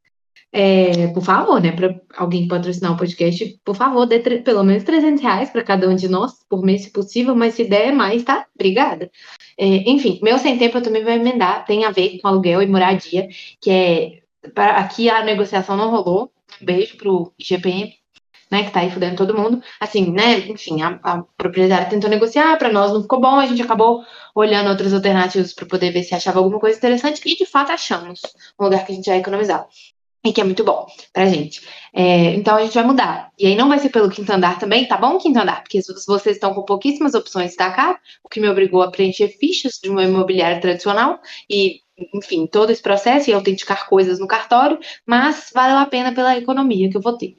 É, por favor, né, para alguém patrocinar o podcast, por favor, dê pelo menos 300 reais para cada um de nós por mês, se possível, mas se der mais, tá? Obrigada. É, enfim, meu sem tempo eu também vou emendar, tem a ver com aluguel e moradia, que é. Pra, aqui a negociação não rolou. Um beijo pro IGPM, né, que tá aí fudendo todo mundo. Assim, né, enfim, a, a proprietária tentou negociar, para nós não ficou bom, a gente acabou olhando outras alternativas para poder ver se achava alguma coisa interessante e de fato achamos um lugar que a gente vai economizar e que é muito bom pra gente. É, então a gente vai mudar. E aí não vai ser pelo quinto andar também, tá bom, quinto andar? Porque vocês estão com pouquíssimas opções da cá, o que me obrigou a preencher fichas de uma imobiliária tradicional e, enfim, todo esse processo e autenticar coisas no cartório, mas valeu a pena pela economia que eu vou ter.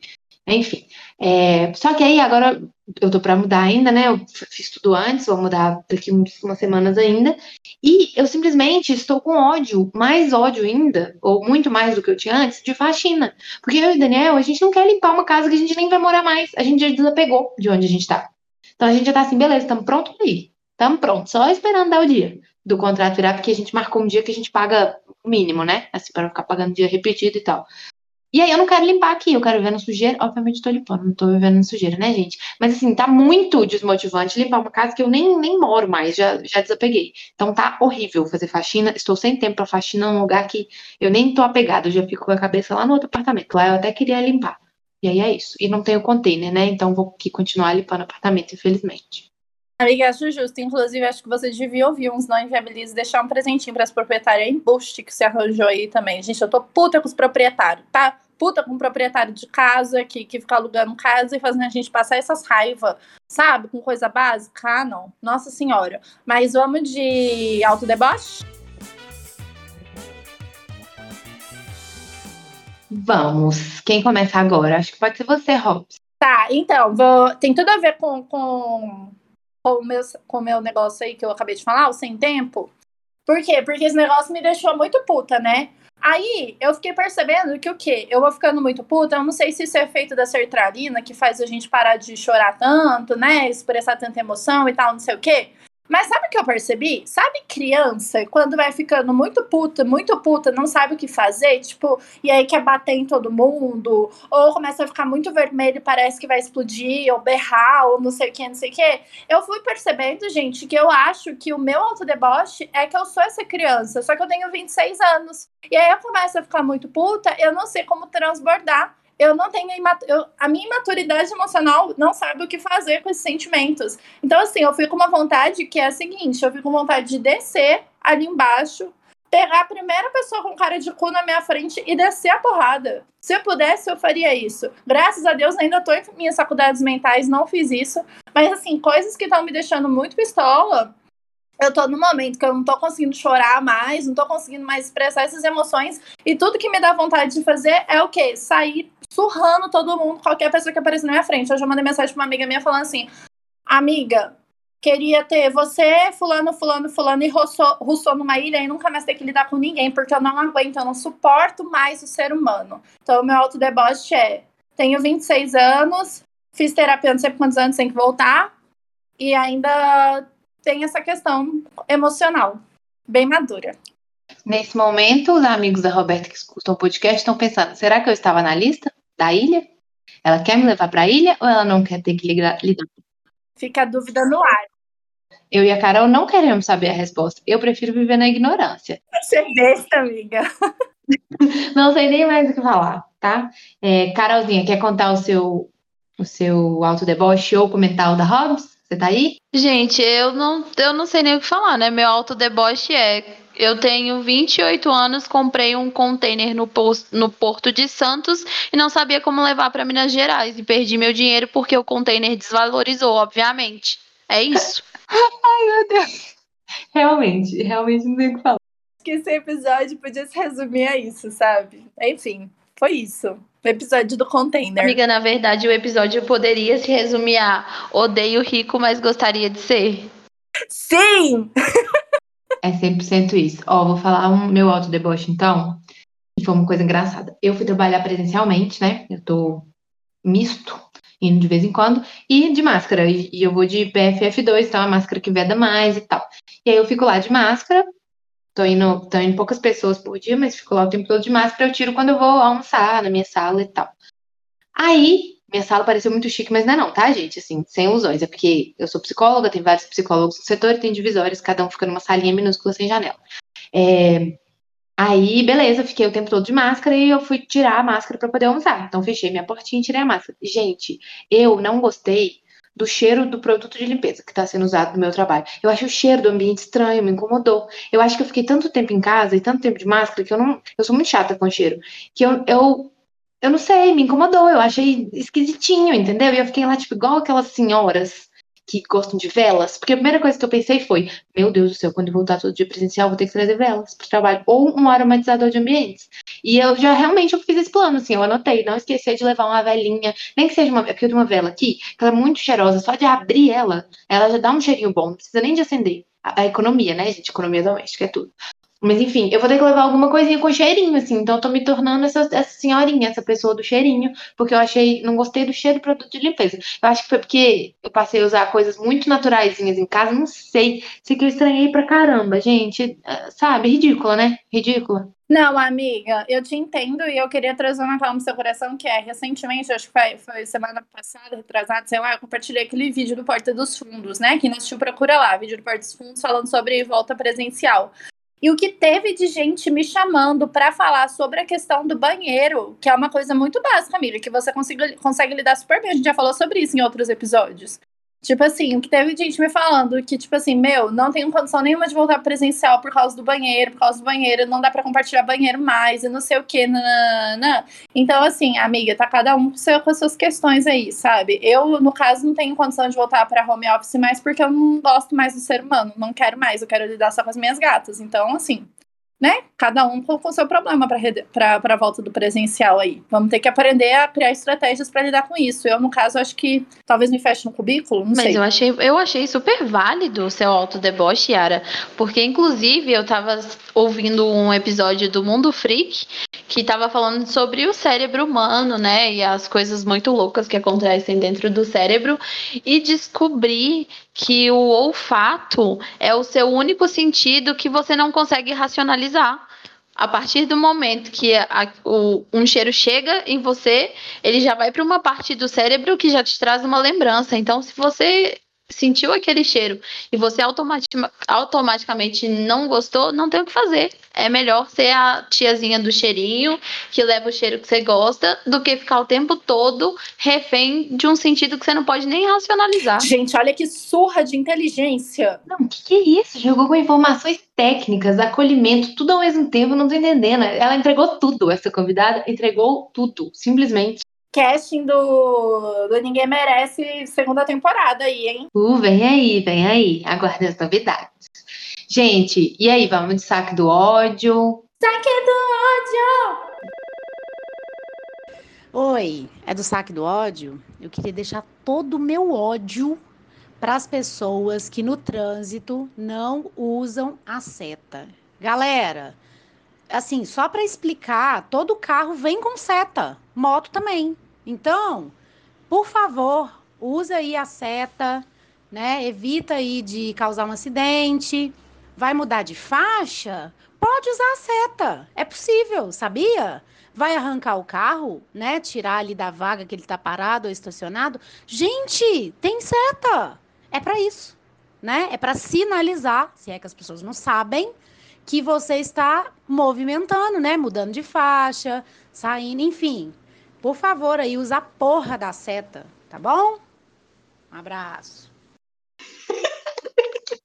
Enfim, é, só que aí agora eu tô para mudar ainda, né? Eu fiz tudo antes, vou mudar daqui umas semanas ainda. E eu simplesmente estou com ódio, mais ódio ainda, ou muito mais do que eu tinha antes, de faxina. Porque eu e Daniel, a gente não quer limpar uma casa que a gente nem vai morar mais. A gente já desapegou de onde a gente tá. Então a gente já tá assim, beleza, estamos pronto aí. Estamos prontos, só esperando dar o dia do contrato virar, porque a gente marcou um dia que a gente paga o mínimo, né? Assim, para não ficar pagando dia repetido e tal. E aí eu não quero limpar aqui, eu quero viver na sujeira. Obviamente tô limpando, não tô vivendo na sujeira, né, gente? Mas assim, tá muito desmotivante limpar uma casa que eu nem, nem moro mais, já, já desapeguei. Então tá horrível fazer faxina. Estou sem tempo pra faxina num lugar que eu nem tô apegada, eu já fico com a cabeça lá no outro apartamento. Lá eu até queria limpar. E aí é isso. E não tenho container, né? Então vou aqui continuar limpando o apartamento, infelizmente. Amiga, acho justo. Inclusive, acho que você devia ouvir uns não inviabilizes deixar um presentinho para as proprietárias embuste que se arranjou aí também. Gente, eu tô puta com os proprietários, tá? Puta com o proprietário de casa que, que fica alugando casa e fazendo a gente passar essas raivas, sabe? Com coisa básica. Ah, não. Nossa Senhora. Mas vamos de autodeboche? Vamos. Quem começa agora? Acho que pode ser você, Robson. Tá, então, vou... tem tudo a ver com, com com o meu, com o meu negócio aí que eu acabei de falar, o sem tempo. Por quê? Porque esse negócio me deixou muito puta, né? Aí eu fiquei percebendo que o quê? Eu vou ficando muito puta, eu não sei se isso é efeito da sertralina, que faz a gente parar de chorar tanto, né? Expressar tanta emoção e tal, não sei o quê. Mas sabe o que eu percebi? Sabe criança, quando vai ficando muito puta, muito puta, não sabe o que fazer, tipo, e aí quer bater em todo mundo, ou começa a ficar muito vermelho parece que vai explodir, ou berrar, ou não sei o que, não sei o que. Eu fui percebendo, gente, que eu acho que o meu autodeboche é que eu sou essa criança, só que eu tenho 26 anos. E aí eu começo a ficar muito puta, eu não sei como transbordar eu não tenho eu, a minha imaturidade emocional não sabe o que fazer com esses sentimentos. Então, assim, eu fico com uma vontade que é a seguinte: eu fico com vontade de descer ali embaixo, pegar a primeira pessoa com cara de cu na minha frente e descer a porrada. Se eu pudesse, eu faria isso. Graças a Deus, ainda tô em minhas faculdades mentais, não fiz isso. Mas, assim, coisas que estão me deixando muito pistola eu tô no momento que eu não tô conseguindo chorar mais, não tô conseguindo mais expressar essas emoções. E tudo que me dá vontade de fazer é o quê? Sair surrando todo mundo, qualquer pessoa que aparecer na minha frente. Hoje eu mandei mensagem pra uma amiga minha falando assim: Amiga, queria ter você, fulano, fulano, fulano, e russou, numa ilha e nunca mais ter que lidar com ninguém, porque eu não aguento, eu não suporto mais o ser humano. Então, o meu autodeboche é: tenho 26 anos, fiz terapia não sei quantos anos, tem que voltar, e ainda tem essa questão emocional, bem madura. Nesse momento, os amigos da Roberta que escutam o podcast estão pensando: será que eu estava na lista da ilha? Ela quer me levar para a ilha ou ela não quer ter que lidar? Fica a dúvida no ar. Eu e a Carol não queremos saber a resposta. Eu prefiro viver na ignorância. Você é besta, amiga. não sei nem mais o que falar, tá? É, Carolzinha, quer contar o seu, o seu autodeboche ou comentar o da Hobbs? Você tá aí? Gente, eu não, eu não sei nem o que falar, né? Meu autodeboche é. Eu tenho 28 anos, comprei um container no, posto, no Porto de Santos e não sabia como levar para Minas Gerais. E perdi meu dinheiro porque o container desvalorizou, obviamente. É isso. Ai, meu Deus. Realmente, realmente não tem o que falar. Que esse episódio podia se resumir a isso, sabe? Enfim, foi isso. O episódio do container. Amiga, na verdade, o episódio poderia se resumir a odeio rico, mas gostaria de ser. Sim! é 100% isso. Ó, vou falar um meu autodeboche, então. Que foi uma coisa engraçada. Eu fui trabalhar presencialmente, né? Eu tô misto, indo de vez em quando, e de máscara. E eu vou de PFF2, então é a máscara que veda mais e tal. E aí eu fico lá de máscara, Tô indo, tô indo poucas pessoas por dia, mas fico lá o tempo todo de máscara. Eu tiro quando eu vou almoçar na minha sala e tal. Aí, minha sala pareceu muito chique, mas não é não, tá, gente? Assim, sem ilusões. É porque eu sou psicóloga, tem vários psicólogos no setor e tem divisórios, cada um fica numa salinha minúscula sem janela. É... Aí, beleza, fiquei o tempo todo de máscara e eu fui tirar a máscara para poder almoçar. Então, fechei minha portinha e tirei a máscara. Gente, eu não gostei do cheiro do produto de limpeza que está sendo usado no meu trabalho. Eu acho o cheiro do ambiente estranho, me incomodou. Eu acho que eu fiquei tanto tempo em casa e tanto tempo de máscara que eu não. Eu sou muito chata com cheiro. Que eu, eu, eu não sei, me incomodou. Eu achei esquisitinho, entendeu? E eu fiquei lá, tipo, igual aquelas senhoras que gostam de velas, porque a primeira coisa que eu pensei foi, meu Deus do céu, quando eu voltar todo dia presencial, vou ter que trazer velas para o trabalho, ou um aromatizador de ambientes. E eu já realmente eu fiz esse plano, assim, eu anotei, não esquecer de levar uma velinha, nem que seja uma, porque eu tenho uma vela aqui, que ela é muito cheirosa, só de abrir ela, ela já dá um cheirinho bom, não precisa nem de acender. A, a economia, né, gente? Economia doméstica é tudo. Mas enfim, eu vou ter que levar alguma coisinha com cheirinho, assim. Então eu tô me tornando essa, essa senhorinha, essa pessoa do cheirinho, porque eu achei, não gostei do cheiro do produto de limpeza. Eu acho que foi porque eu passei a usar coisas muito naturaisinhas em casa, não sei. Sei que eu estranhei pra caramba, gente. É, sabe, ridícula, né? Ridícula. Não, amiga, eu te entendo e eu queria trazer uma calma no seu coração, que é, recentemente, acho que foi, foi semana passada, retrasada, sei lá, eu compartilhei aquele vídeo do Porta dos Fundos, né? Quem não assistiu, procura lá, vídeo do Porta dos Fundos falando sobre volta presencial. E o que teve de gente me chamando para falar sobre a questão do banheiro, que é uma coisa muito básica, amiga, que você consegue, consegue lidar super bem. A gente já falou sobre isso em outros episódios. Tipo assim, que teve gente me falando que, tipo assim, meu, não tenho condição nenhuma de voltar presencial por causa do banheiro, por causa do banheiro, não dá para compartilhar banheiro mais, e não sei o que, nanana. Então, assim, amiga, tá cada um com, seu, com as suas questões aí, sabe? Eu, no caso, não tenho condição de voltar para home office mais porque eu não gosto mais do ser humano, não quero mais, eu quero lidar só com as minhas gatas. Então, assim, né? Cada um com o seu problema para a volta do presencial aí. Vamos ter que aprender a criar estratégias para lidar com isso. Eu, no caso, acho que talvez me feche no cubículo, não Mas sei. eu achei, eu achei super válido o seu autodeboche, Yara. Porque, inclusive, eu tava ouvindo um episódio do Mundo Freak que tava falando sobre o cérebro humano, né? E as coisas muito loucas que acontecem dentro do cérebro. E descobri que o olfato é o seu único sentido que você não consegue racionalizar. A partir do momento que a, o, um cheiro chega em você, ele já vai para uma parte do cérebro que já te traz uma lembrança. Então, se você sentiu aquele cheiro e você automaticamente não gostou, não tem o que fazer. É melhor ser a tiazinha do cheirinho, que leva o cheiro que você gosta, do que ficar o tempo todo refém de um sentido que você não pode nem racionalizar. Gente, olha que surra de inteligência. Não, o que, que é isso? Jogou com informações técnicas, acolhimento, tudo ao mesmo tempo, não tô entendendo. Ela entregou tudo, essa convidada entregou tudo, simplesmente. Casting do, do Ninguém Merece segunda temporada aí, hein? Uh, vem aí, vem aí. Aguarde as novidades. Gente, e aí, vamos de saque do ódio? Saque do ódio! Oi, é do saque do ódio? Eu queria deixar todo o meu ódio para as pessoas que no trânsito não usam a seta. Galera, assim, só para explicar, todo carro vem com seta, moto também. Então, por favor, usa aí a seta, né? Evita aí de causar um acidente. Vai mudar de faixa? Pode usar a seta. É possível, sabia? Vai arrancar o carro, né? Tirar ali da vaga que ele está parado ou estacionado. Gente, tem seta. É para isso, né? É para sinalizar, se é que as pessoas não sabem, que você está movimentando, né? Mudando de faixa, saindo, enfim. Por favor, aí usa a porra da seta, tá bom? Um abraço.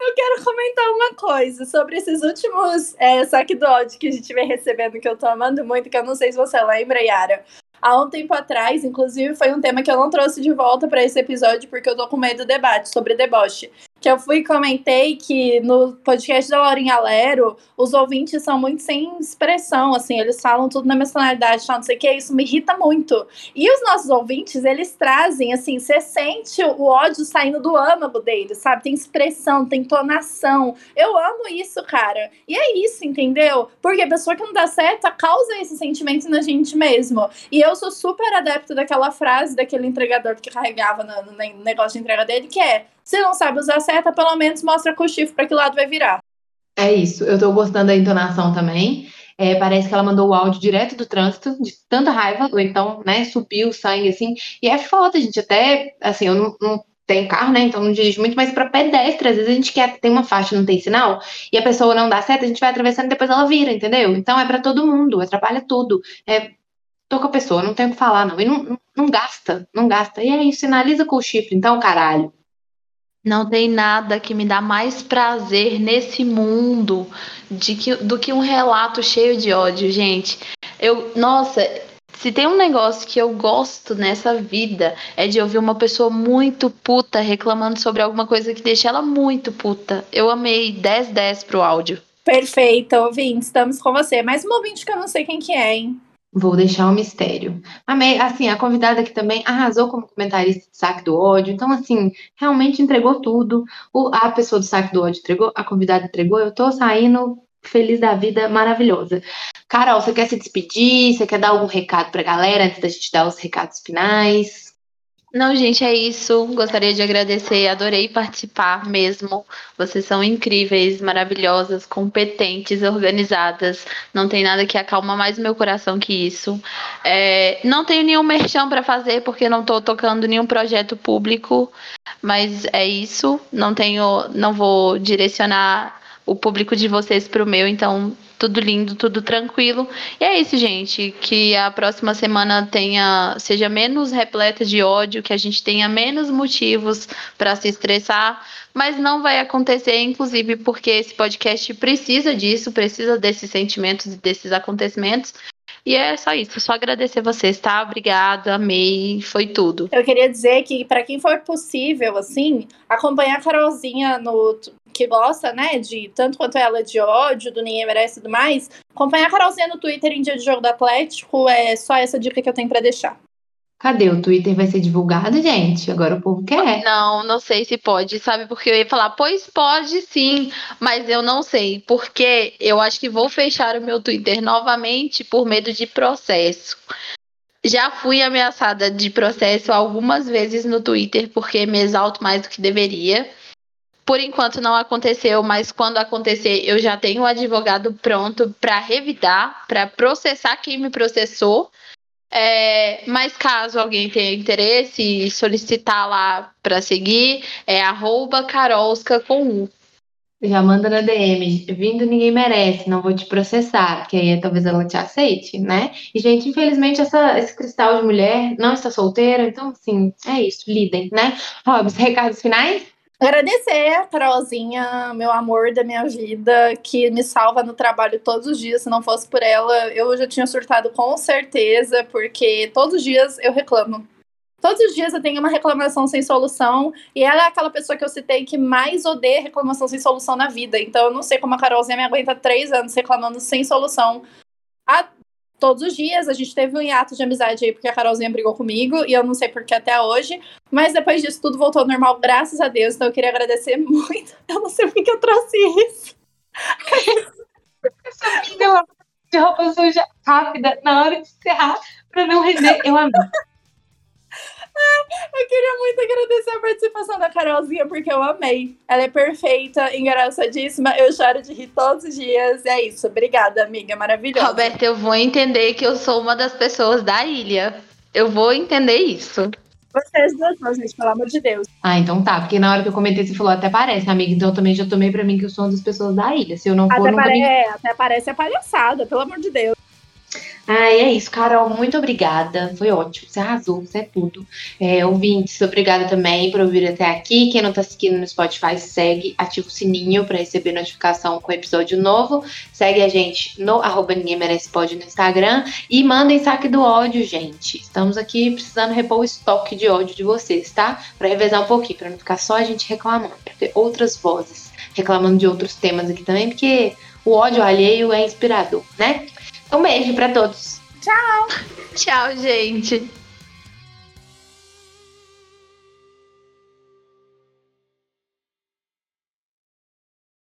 Eu quero comentar uma coisa sobre esses últimos é, saque do ódio que a gente vem recebendo, que eu tô amando muito, que eu não sei se você lembra, Yara. Há um tempo atrás, inclusive, foi um tema que eu não trouxe de volta para esse episódio, porque eu tô com medo do debate sobre deboche que eu fui e comentei que no podcast da Laurinha Lero, os ouvintes são muito sem expressão, assim, eles falam tudo na nacionalidade, não sei o que, isso me irrita muito. E os nossos ouvintes, eles trazem, assim, você sente o ódio saindo do âmago deles, sabe? Tem expressão, tem entonação. Eu amo isso, cara. E é isso, entendeu? Porque a pessoa que não dá certo causa esse sentimento na gente mesmo. E eu sou super adepto daquela frase daquele entregador que carregava no, no negócio de entrega dele, que é se não sabe usar seta, pelo menos mostra com o chifre para que lado vai virar. É isso, eu tô gostando da entonação também. É, parece que ela mandou o áudio direto do trânsito, de tanta raiva, ou então, né, subiu o sangue, assim. E é foda, gente, até, assim, eu não, não tenho carro, né, então não dirijo muito, mas para pedestre, às vezes a gente quer, tem uma faixa, não tem sinal, e a pessoa não dá seta, a gente vai atravessando e depois ela vira, entendeu? Então é para todo mundo, atrapalha tudo. É, tô com a pessoa, não tenho o que falar, não. E não, não, não gasta, não gasta. E aí, sinaliza com o chifre, então, caralho. Não tem nada que me dá mais prazer nesse mundo de que, do que um relato cheio de ódio, gente. Eu, nossa, se tem um negócio que eu gosto nessa vida é de ouvir uma pessoa muito puta reclamando sobre alguma coisa que deixa ela muito puta. Eu amei 10-10 pro áudio. Perfeito, ouvinte, estamos com você. Mais um ouvinte que eu não sei quem que é, hein? Vou deixar o um mistério. Amei, assim, a convidada aqui também arrasou como comentarista de saque do ódio. Então, assim, realmente entregou tudo. O, a pessoa do saque do ódio entregou, a convidada entregou. Eu tô saindo feliz da vida, maravilhosa. Carol, você quer se despedir? Você quer dar algum recado pra galera antes da gente dar os recados finais? Não, gente, é isso. Gostaria de agradecer, adorei participar mesmo. Vocês são incríveis, maravilhosas, competentes, organizadas. Não tem nada que acalma mais meu coração que isso. É, não tenho nenhum merchan para fazer porque não estou tocando nenhum projeto público, mas é isso. Não tenho, não vou direcionar o público de vocês para o meu, então tudo lindo, tudo tranquilo. E é isso, gente. Que a próxima semana tenha seja menos repleta de ódio, que a gente tenha menos motivos para se estressar, mas não vai acontecer, inclusive, porque esse podcast precisa disso, precisa desses sentimentos e desses acontecimentos. E é só isso, só agradecer vocês, tá? Obrigada, amei, foi tudo. Eu queria dizer que, para quem for possível, assim, acompanhar a Carolzinha no. Que gosta, né, de tanto quanto ela de ódio, do Ninguém Merece e tudo mais, acompanhar a Carolzinha no Twitter em dia de jogo do Atlético é só essa dica que eu tenho para deixar. Cadê? O Twitter vai ser divulgado, gente? Agora o povo quer. Não, não sei se pode, sabe? Porque eu ia falar, pois pode sim, mas eu não sei. Porque eu acho que vou fechar o meu Twitter novamente por medo de processo. Já fui ameaçada de processo algumas vezes no Twitter porque me exalto mais do que deveria. Por enquanto não aconteceu, mas quando acontecer, eu já tenho o um advogado pronto para revidar, para processar quem me processou é, mas caso alguém tenha interesse e solicitar lá para seguir, é arroba carolska com U. Já manda na DM, vindo ninguém merece, não vou te processar, que aí talvez ela te aceite, né? E, gente, infelizmente, essa, esse cristal de mulher não está solteira, então, assim, é isso, lidem, né? Robs, recados finais? Agradecer a Carolzinha, meu amor da minha vida, que me salva no trabalho todos os dias. Se não fosse por ela, eu já tinha surtado com certeza, porque todos os dias eu reclamo. Todos os dias eu tenho uma reclamação sem solução, e ela é aquela pessoa que eu citei que mais odeia reclamação sem solução na vida. Então eu não sei como a Carolzinha me aguenta três anos reclamando sem solução. A todos os dias. A gente teve um hiato de amizade aí porque a Carolzinha brigou comigo e eu não sei porque até hoje. Mas depois disso tudo voltou ao normal, graças a Deus. Então eu queria agradecer muito. Eu não sei por que eu trouxe isso. Essa de roupa suja rápida na hora de encerrar para não render. Eu amei. Eu queria muito agradecer a participação da Carolzinha, porque eu amei. Ela é perfeita, engraçadíssima. Eu choro de rir todos os dias. E é isso. Obrigada, amiga. Maravilhosa. Roberta, eu vou entender que eu sou uma das pessoas da ilha. Eu vou entender isso. Vocês duas, gente, pelo amor de Deus. Ah, então tá. Porque na hora que eu comentei, você falou, até parece, amiga. Então eu também já tomei pra mim que eu sou uma das pessoas da ilha. Se eu não for, até, nunca pare... me... é, até parece a palhaçada, pelo amor de Deus. Ah, é isso, Carol, muito obrigada. Foi ótimo, você arrasou, você é tudo. É, ouvintes, obrigada também por ouvir até aqui. Quem não tá seguindo no Spotify, segue, ativa o sininho para receber notificação com episódio novo. Segue a gente no arroba ninguém merece pode no Instagram e mandem saque do ódio, gente. Estamos aqui precisando repor o estoque de ódio de vocês, tá? Para revezar um pouquinho, para não ficar só a gente reclamando, pra ter outras vozes reclamando de outros temas aqui também, porque o ódio alheio é inspirador, né? Um beijo para todos. Tchau. Tchau, gente.